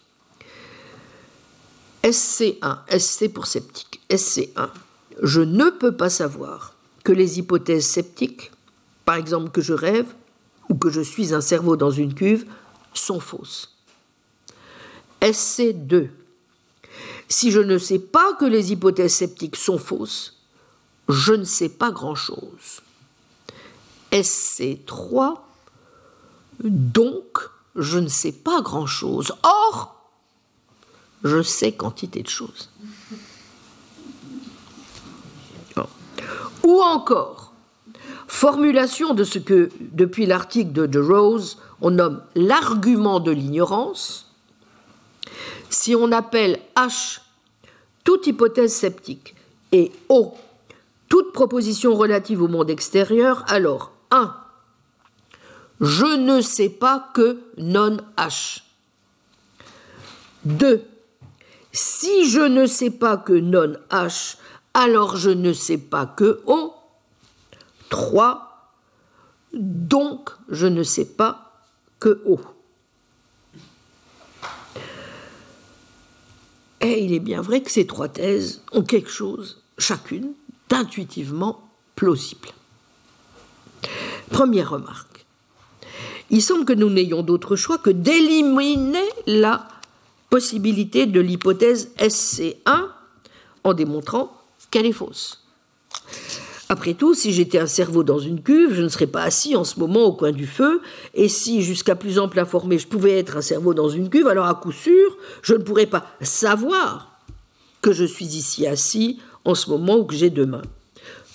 SC1, SC pour sceptique, SC1. Je ne peux pas savoir que les hypothèses sceptiques, par exemple que je rêve ou que je suis un cerveau dans une cuve, sont fausses. SC2. Si je ne sais pas que les hypothèses sceptiques sont fausses, je ne sais pas grand-chose. SC3, donc je ne sais pas grand-chose. Or, je sais quantité de choses. Ou encore, formulation de ce que, depuis l'article de De Rose, on nomme l'argument de l'ignorance, si on appelle H toute hypothèse sceptique et O toute proposition relative au monde extérieur, alors 1. Je ne sais pas que non H. 2. Si je ne sais pas que non H, alors je ne sais pas que O. 3. Donc je ne sais pas que O. Et il est bien vrai que ces trois thèses ont quelque chose, chacune, d'intuitivement plausible. Première remarque. Il semble que nous n'ayons d'autre choix que d'éliminer la possibilité de l'hypothèse SC1 en démontrant qu'elle est fausse. Après tout, si j'étais un cerveau dans une cuve, je ne serais pas assis en ce moment au coin du feu, et si, jusqu'à plus ample informé, je pouvais être un cerveau dans une cuve, alors à coup sûr, je ne pourrais pas savoir que je suis ici assis en ce moment ou que j'ai demain.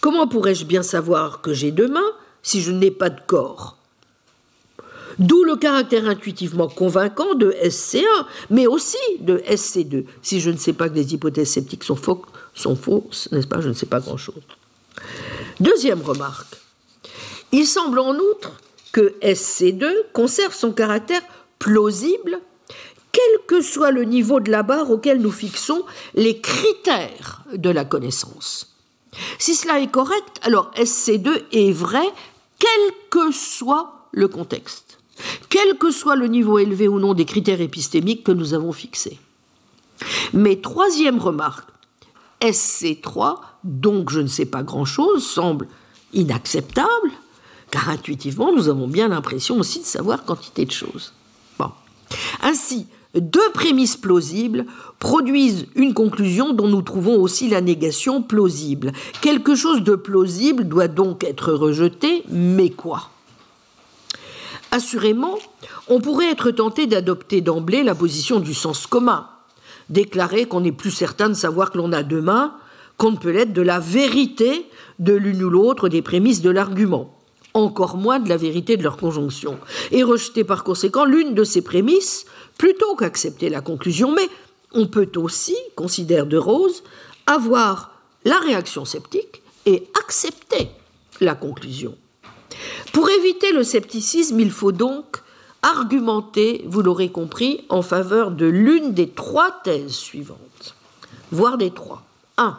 Comment pourrais-je bien savoir que j'ai deux mains si je n'ai pas de corps? D'où le caractère intuitivement convaincant de SC1, mais aussi de SC2. Si je ne sais pas que les hypothèses sceptiques sont fausses, n'est-ce pas? Je ne sais pas grand-chose. Deuxième remarque. Il semble en outre que SC2 conserve son caractère plausible, quel que soit le niveau de la barre auquel nous fixons les critères de la connaissance. Si cela est correct, alors SC2 est vrai quel que soit le contexte, quel que soit le niveau élevé ou non des critères épistémiques que nous avons fixés. Mais troisième remarque, SC3, donc je ne sais pas grand-chose, semble inacceptable, car intuitivement, nous avons bien l'impression aussi de savoir quantité de choses. Bon. Ainsi, deux prémices plausibles produisent une conclusion dont nous trouvons aussi la négation plausible. Quelque chose de plausible doit donc être rejeté, mais quoi? Assurément, on pourrait être tenté d'adopter d'emblée la position du sens commun, déclarer qu'on n'est plus certain de savoir que l'on a deux mains, qu'on ne peut l'être de la vérité de l'une ou l'autre des prémices de l'argument, encore moins de la vérité de leur conjonction, et rejeter par conséquent l'une de ces prémices plutôt qu'accepter la conclusion. Mais on peut aussi, considère De Rose, avoir la réaction sceptique et accepter la conclusion. Pour éviter le scepticisme, il faut donc argumenter, vous l'aurez compris, en faveur de l'une des trois thèses suivantes, voire des trois. 1.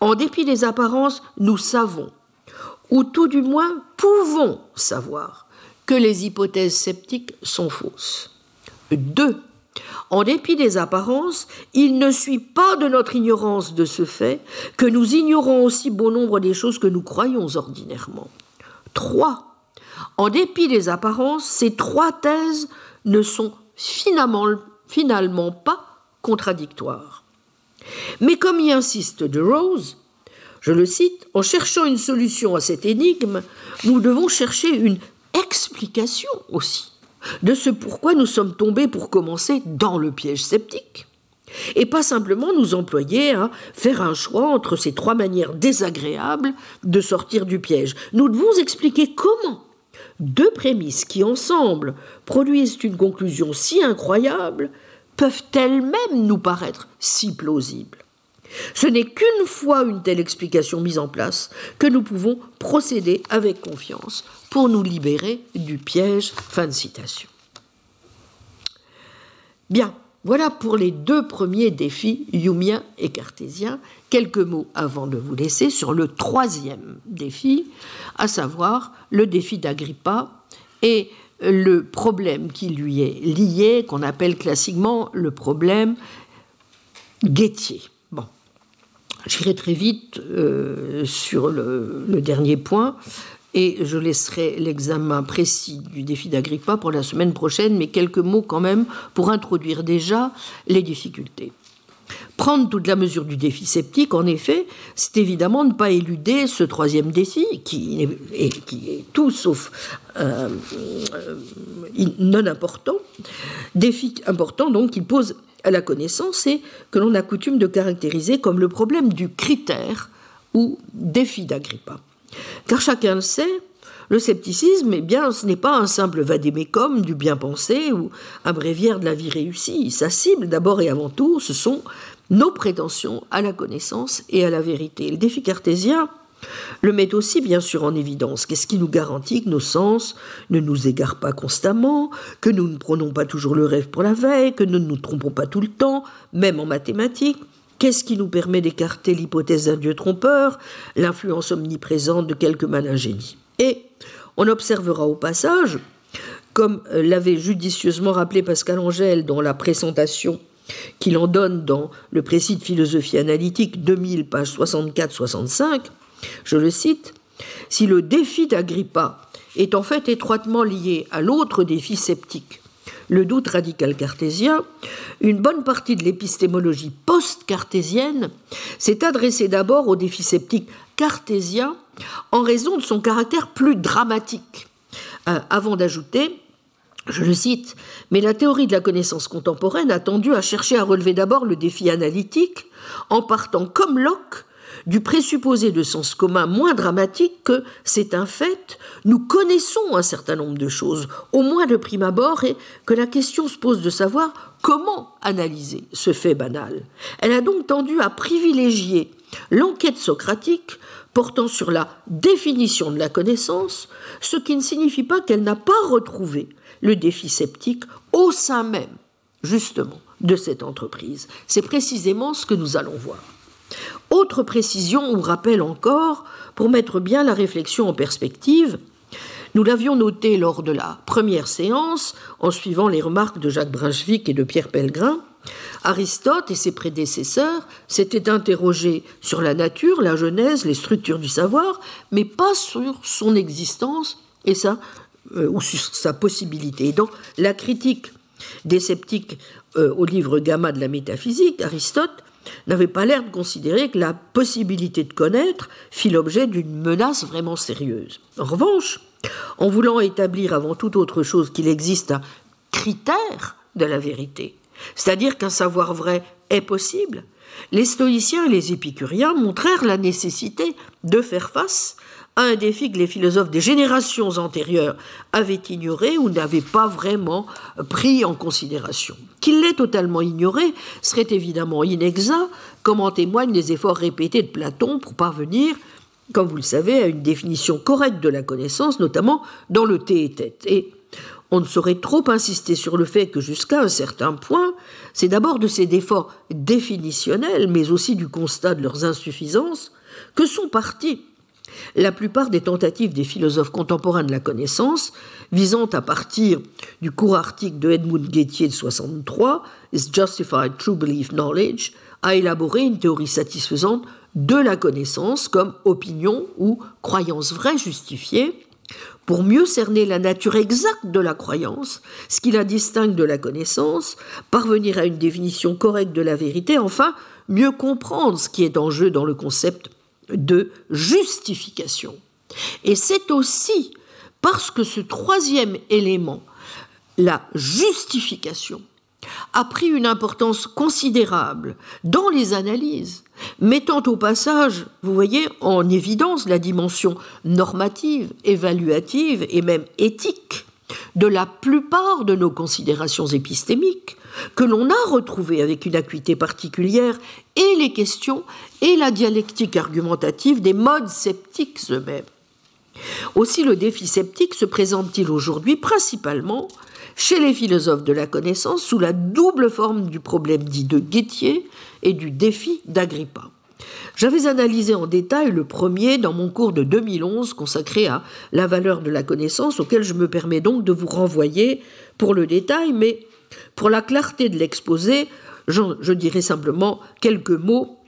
En dépit des apparences, nous savons, ou tout du moins pouvons savoir, que les hypothèses sceptiques sont fausses. 2. En dépit des apparences, il ne suit pas de notre ignorance de ce fait que nous ignorons aussi bon nombre des choses que nous croyons ordinairement. 3. En dépit des apparences, ces trois thèses ne sont finalement, finalement pas contradictoires. Mais comme y insiste De Rose, je le cite, en cherchant une solution à cette énigme, nous devons chercher une explication aussi de ce pourquoi nous sommes tombés pour commencer dans le piège sceptique. Et pas simplement nous employer à faire un choix entre ces trois manières désagréables de sortir du piège. Nous devons expliquer comment deux prémices qui ensemble produisent une conclusion si incroyable peuvent elles-mêmes nous paraître si plausibles. Ce n'est qu'une fois une telle explication mise en place que nous pouvons procéder avec confiance pour nous libérer du piège. Fin de citation. Bien, voilà pour les deux premiers défis, Yumien et cartésien. Quelques mots avant de vous laisser sur le troisième défi, à savoir le défi d'Agrippa et le problème qui lui est lié, qu'on appelle classiquement le problème Guettier. Bon, j'irai très vite euh, sur le, le, dernier point et je laisserai l'examen précis du défi d'Agrippa pour la semaine prochaine, mais quelques mots quand même pour introduire déjà les difficultés. Prendre toute la mesure du défi sceptique, en effet, c'est évidemment ne pas éluder ce troisième défi, qui est, tout sauf euh, euh, non important. Défi important, donc, qui pose à la connaissance et que l'on a coutume de caractériser comme le problème du critère ou défi d'Agrippa. Car chacun le sait, le scepticisme, eh bien, ce n'est pas un simple vadémécum du bien pensé ou un bréviaire de la vie réussie. Sa cible, d'abord et avant tout, ce sont nos prétentions à la connaissance et à la vérité. Le défi cartésien le met aussi bien sûr en évidence. Qu'est-ce qui nous garantit que nos sens ne nous égarent pas constamment, que nous ne prenons pas toujours le rêve pour la veille, que nous ne nous trompons pas tout le temps, même en mathématiques? Qu'est-ce qui nous permet d'écarter l'hypothèse d'un Dieu trompeur, l'influence omniprésente de quelques malins génies Et on observera au passage, comme l'avait judicieusement rappelé Pascal Angèle dans la présentation qu'il en donne dans le précis de philosophie analytique 2000, page 64-65, je le cite, si le défi d'Agrippa est en fait étroitement lié à l'autre défi sceptique, le doute radical cartésien, une bonne partie de l'épistémologie post-cartésienne s'est adressée d'abord au défi sceptique cartésien en raison de son caractère plus dramatique, euh, avant d'ajouter je le cite, mais la théorie de la connaissance contemporaine a tendu à chercher à relever d'abord le défi analytique en partant comme Locke du présupposé de sens commun moins dramatique que c'est un fait, nous connaissons un certain nombre de choses, au moins de prime abord, et que la question se pose de savoir comment analyser ce fait banal. Elle a donc tendu à privilégier l'enquête socratique portant sur la définition de la connaissance, ce qui ne signifie pas qu'elle n'a pas retrouvé le défi sceptique au sein même, justement, de cette entreprise. C'est précisément ce que nous allons voir. Autre précision ou rappel encore, pour mettre bien la réflexion en perspective, nous l'avions noté lors de la première séance, en suivant les remarques de Jacques Brunswick et de Pierre Pellegrin, Aristote et ses prédécesseurs s'étaient interrogés sur la nature, la genèse, les structures du savoir, mais pas sur son existence et sa, euh, ou sur sa possibilité. Et dans la critique des sceptiques euh, au livre Gamma de la métaphysique, Aristote n'avait pas l'air de considérer que la possibilité de connaître fit l'objet d'une menace vraiment sérieuse. En revanche, en voulant établir avant toute autre chose qu'il existe un critère de la vérité, c'est-à-dire qu'un savoir vrai est possible, les stoïciens et les épicuriens montrèrent la nécessité de faire face un défi que les philosophes des générations antérieures avaient ignoré ou n'avaient pas vraiment pris en considération. Qu'il l'ait totalement ignoré serait évidemment inexact, comme en témoignent les efforts répétés de Platon pour parvenir, comme vous le savez, à une définition correcte de la connaissance, notamment dans le tête. Et on ne saurait trop insister sur le fait que jusqu'à un certain point, c'est d'abord de ces efforts définitionnels, mais aussi du constat de leurs insuffisances, que sont partis la plupart des tentatives des philosophes contemporains de la connaissance, visant à partir du court article de Edmund Gettier de 63, Is Justified True Belief Knowledge, à élaborer une théorie satisfaisante de la connaissance comme opinion ou croyance vraie justifiée, pour mieux cerner la nature exacte de la croyance, ce qui la distingue de la connaissance, parvenir à une définition correcte de la vérité, enfin, mieux comprendre ce qui est en jeu dans le concept de justification. Et c'est aussi parce que ce troisième élément, la justification, a pris une importance considérable dans les analyses, mettant au passage, vous voyez, en évidence la dimension normative, évaluative et même éthique de la plupart de nos considérations épistémiques, que l'on a retrouvées avec une acuité particulière, et les questions et la dialectique argumentative des modes sceptiques eux-mêmes. Aussi le défi sceptique se présente-t-il aujourd'hui principalement chez les philosophes de la connaissance sous la double forme du problème dit de Guettier et du défi d'Agrippa. J'avais analysé en détail le premier dans mon cours de 2011 consacré à la valeur de la connaissance, auquel je me permets donc de vous renvoyer pour le détail, mais pour la clarté de l'exposé, je, dirai simplement quelques mots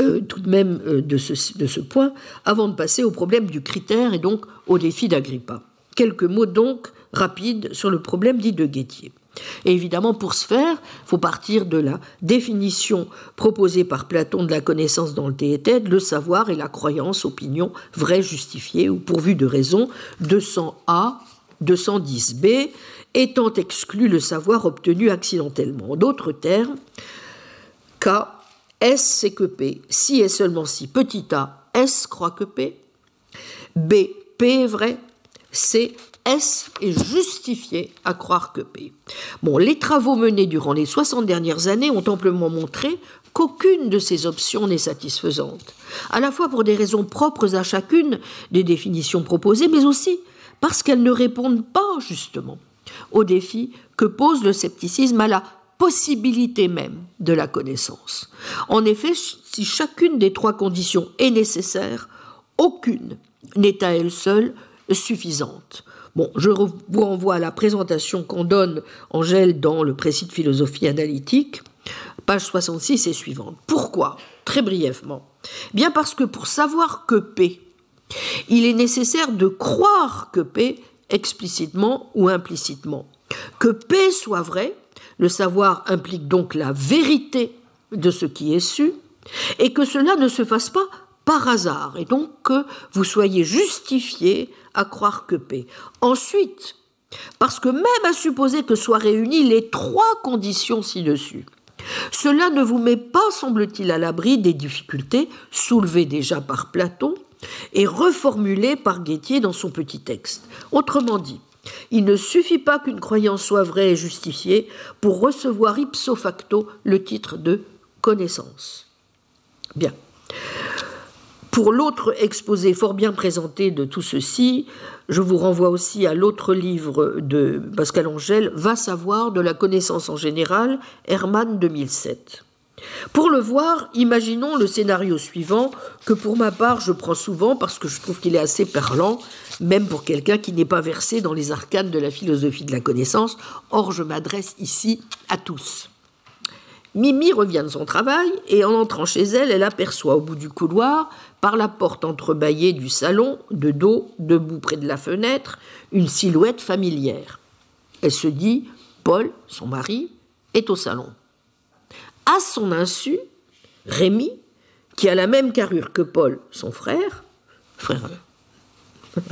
euh, tout de même euh, de, ce, de ce point avant de passer au problème du critère et donc au défi d'Agrippa. Quelques mots donc rapides sur le problème dit de Guettier. Et évidemment, pour ce faire, il faut partir de la définition proposée par Platon de la connaissance dans le théétède, le savoir et la croyance, opinion vraie, justifiée ou pourvue de raison, 200a, 210b, étant exclu le savoir obtenu accidentellement. En d'autres termes, K, S c'est que P, si et seulement si petit a, S croit que P, B, P est vrai, C, est est justifié à croire que P Bon, les travaux menés durant les 60 dernières années ont amplement montré qu'aucune de ces options n'est satisfaisante, à la fois pour des raisons propres à chacune des définitions proposées, mais aussi parce qu'elles ne répondent pas justement au défi que pose le scepticisme à la possibilité même de la connaissance. En effet, si chacune des trois conditions est nécessaire, aucune n'est à elle seule suffisante. Je vous renvoie à la présentation qu'on donne, Angèle, dans le précis de philosophie analytique, page 66 et suivante. Pourquoi Très brièvement. Bien parce que pour savoir que P, il est nécessaire de croire que P explicitement ou implicitement. Que P soit vrai, le savoir implique donc la vérité de ce qui est su, et que cela ne se fasse pas par hasard, et donc que vous soyez justifié à croire que P. Ensuite, parce que même à supposer que soient réunies les trois conditions ci-dessus, Cela ne vous met pas, semble-t-il, à l'abri des difficultés soulevées déjà par Platon et reformulées par Guettier dans son petit texte. Autrement dit, il ne suffit pas qu'une croyance soit vraie et justifiée pour recevoir ipso facto le titre de connaissance. Bien. Pour l'autre exposé fort bien présenté de tout ceci, je vous renvoie aussi à l'autre livre de Pascal Angèle, Va savoir de la connaissance en général, Hermann 2007. Pour le voir, imaginons le scénario suivant, que pour ma part je prends souvent parce que je trouve qu'il est assez parlant, même pour quelqu'un qui n'est pas versé dans les arcanes de la philosophie de la connaissance. Or, je m'adresse ici à tous. Mimi revient de son travail et en entrant chez elle, elle aperçoit au bout du couloir, par la porte entrebâillée du salon, de dos, debout près de la fenêtre, une silhouette familière. Elle se dit Paul, son mari, est au salon. À son insu, Rémi, qui a la même carrure que Paul, son frère, frère,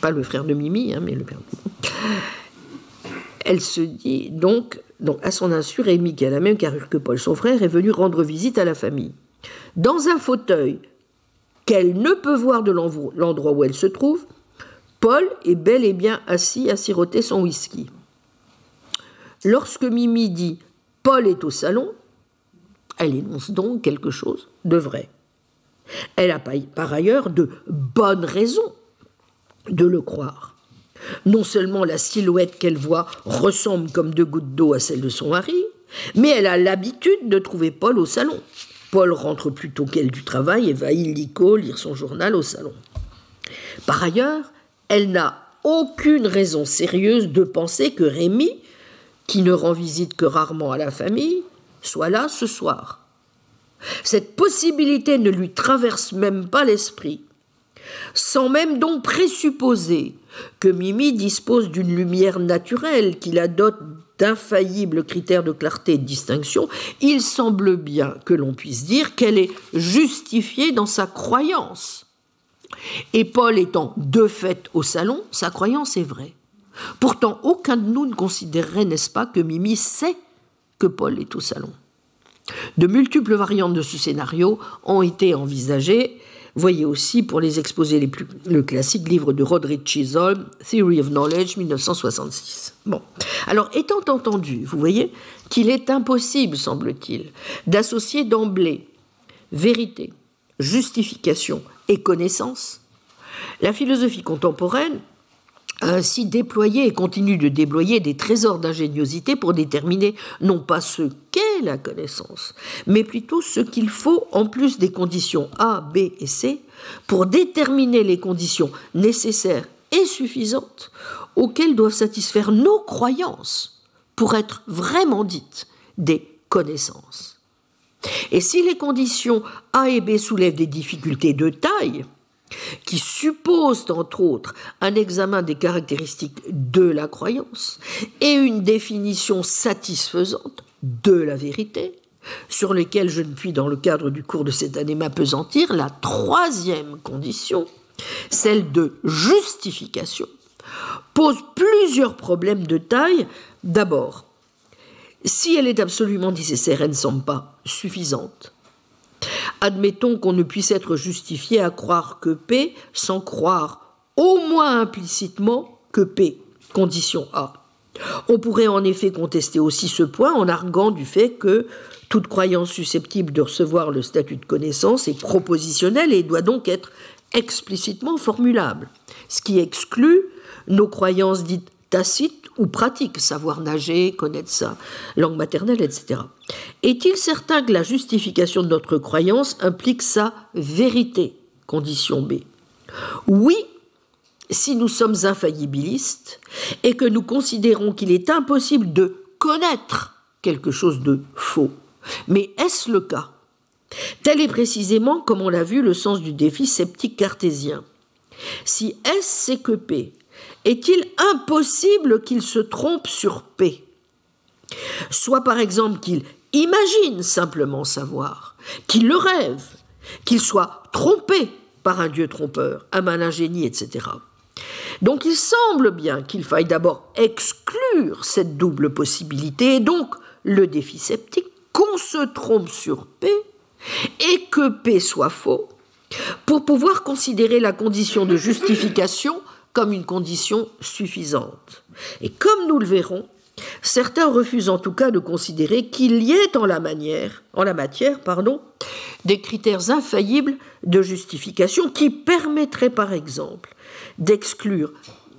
pas le frère de Mimi, hein, mais le père. Elle se dit donc, donc, à son insu, Rémi, qui a la même carrure que Paul, son frère, est venu rendre visite à la famille. Dans un fauteuil qu'elle ne peut voir de l'endroit où elle se trouve, Paul est bel et bien assis à siroter son whisky. Lorsque Mimi dit Paul est au salon, elle énonce donc quelque chose de vrai. Elle a par ailleurs de bonnes raisons de le croire. Non seulement la silhouette qu'elle voit ressemble comme deux gouttes d'eau à celle de son mari, mais elle a l'habitude de trouver Paul au salon. Paul rentre plus tôt qu'elle du travail et va illico lire son journal au salon. Par ailleurs, elle n'a aucune raison sérieuse de penser que Rémi, qui ne rend visite que rarement à la famille, soit là ce soir. Cette possibilité ne lui traverse même pas l'esprit, sans même donc présupposer que Mimi dispose d'une lumière naturelle qui la dote d'infaillibles critères de clarté et de distinction, il semble bien que l'on puisse dire qu'elle est justifiée dans sa croyance. Et Paul étant de fait au salon, sa croyance est vraie. Pourtant, aucun de nous ne considérerait, n'est-ce pas, que Mimi sait que Paul est au salon. De multiples variantes de ce scénario ont été envisagées. Voyez aussi pour les exposer les plus, le classique livre de Roderick Chisholm, Theory of Knowledge, 1966. Bon. Alors, étant entendu, vous voyez, qu'il est impossible, semble-t-il, d'associer d'emblée vérité, justification et connaissance, la philosophie contemporaine ainsi déployé et continue de déployer des trésors d'ingéniosité pour déterminer non pas ce qu'est la connaissance, mais plutôt ce qu'il faut en plus des conditions A, B et C pour déterminer les conditions nécessaires et suffisantes auxquelles doivent satisfaire nos croyances pour être vraiment dites des connaissances. Et si les conditions A et B soulèvent des difficultés de taille, qui suppose entre autres un examen des caractéristiques de la croyance et une définition satisfaisante de la vérité, sur lesquelles je ne puis, dans le cadre du cours de cette année, m'apesantir, la troisième condition, celle de justification, pose plusieurs problèmes de taille. D'abord, si elle est absolument nécessaire, elle ne semble pas suffisante. Admettons qu'on ne puisse être justifié à croire que P sans croire au moins implicitement que P, condition A. On pourrait en effet contester aussi ce point en arguant du fait que toute croyance susceptible de recevoir le statut de connaissance est propositionnelle et doit donc être explicitement formulable, ce qui exclut nos croyances dites tacites ou pratique, savoir nager, connaître sa langue maternelle, etc. Est-il certain que la justification de notre croyance implique sa vérité? Condition B. Oui, si nous sommes infaillibilistes et que nous considérons qu'il est impossible de connaître quelque chose de faux. Mais est-ce le cas? Tel est précisément, comme on l'a vu, le sens du défi sceptique cartésien. Si S c'est que P est-il impossible qu'il se trompe sur P? Soit par exemple qu'il imagine simplement savoir, qu'il le rêve, qu'il soit trompé par un dieu trompeur, un malin génie, etc. Donc il semble bien qu'il faille d'abord exclure cette double possibilité et donc le défi sceptique qu'on se trompe sur P et que P soit faux pour pouvoir considérer la condition de justification comme une condition suffisante. Et comme nous le verrons, certains refusent en tout cas de considérer qu'il y ait en la, manière, en la matière pardon, des critères infaillibles de justification qui permettraient par exemple d'exclure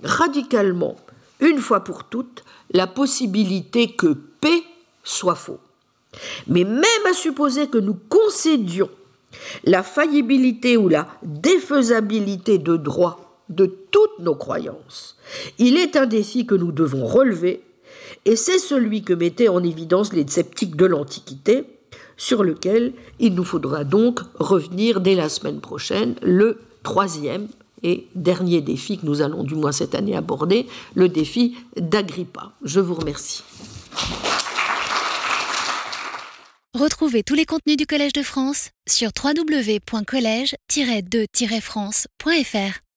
radicalement, une fois pour toutes, la possibilité que P soit faux. Mais même à supposer que nous concédions la faillibilité ou la défaisabilité de droit de toutes nos croyances, il est un défi que nous devons relever, et c'est celui que mettaient en évidence les sceptiques de l'Antiquité, sur lequel il nous faudra donc revenir dès la semaine prochaine, le troisième et dernier défi que nous allons du moins cette année aborder, le défi d'Agrippa. Je vous remercie. Retrouvez tous les contenus du Collège de France sur www.colège-2-france.fr.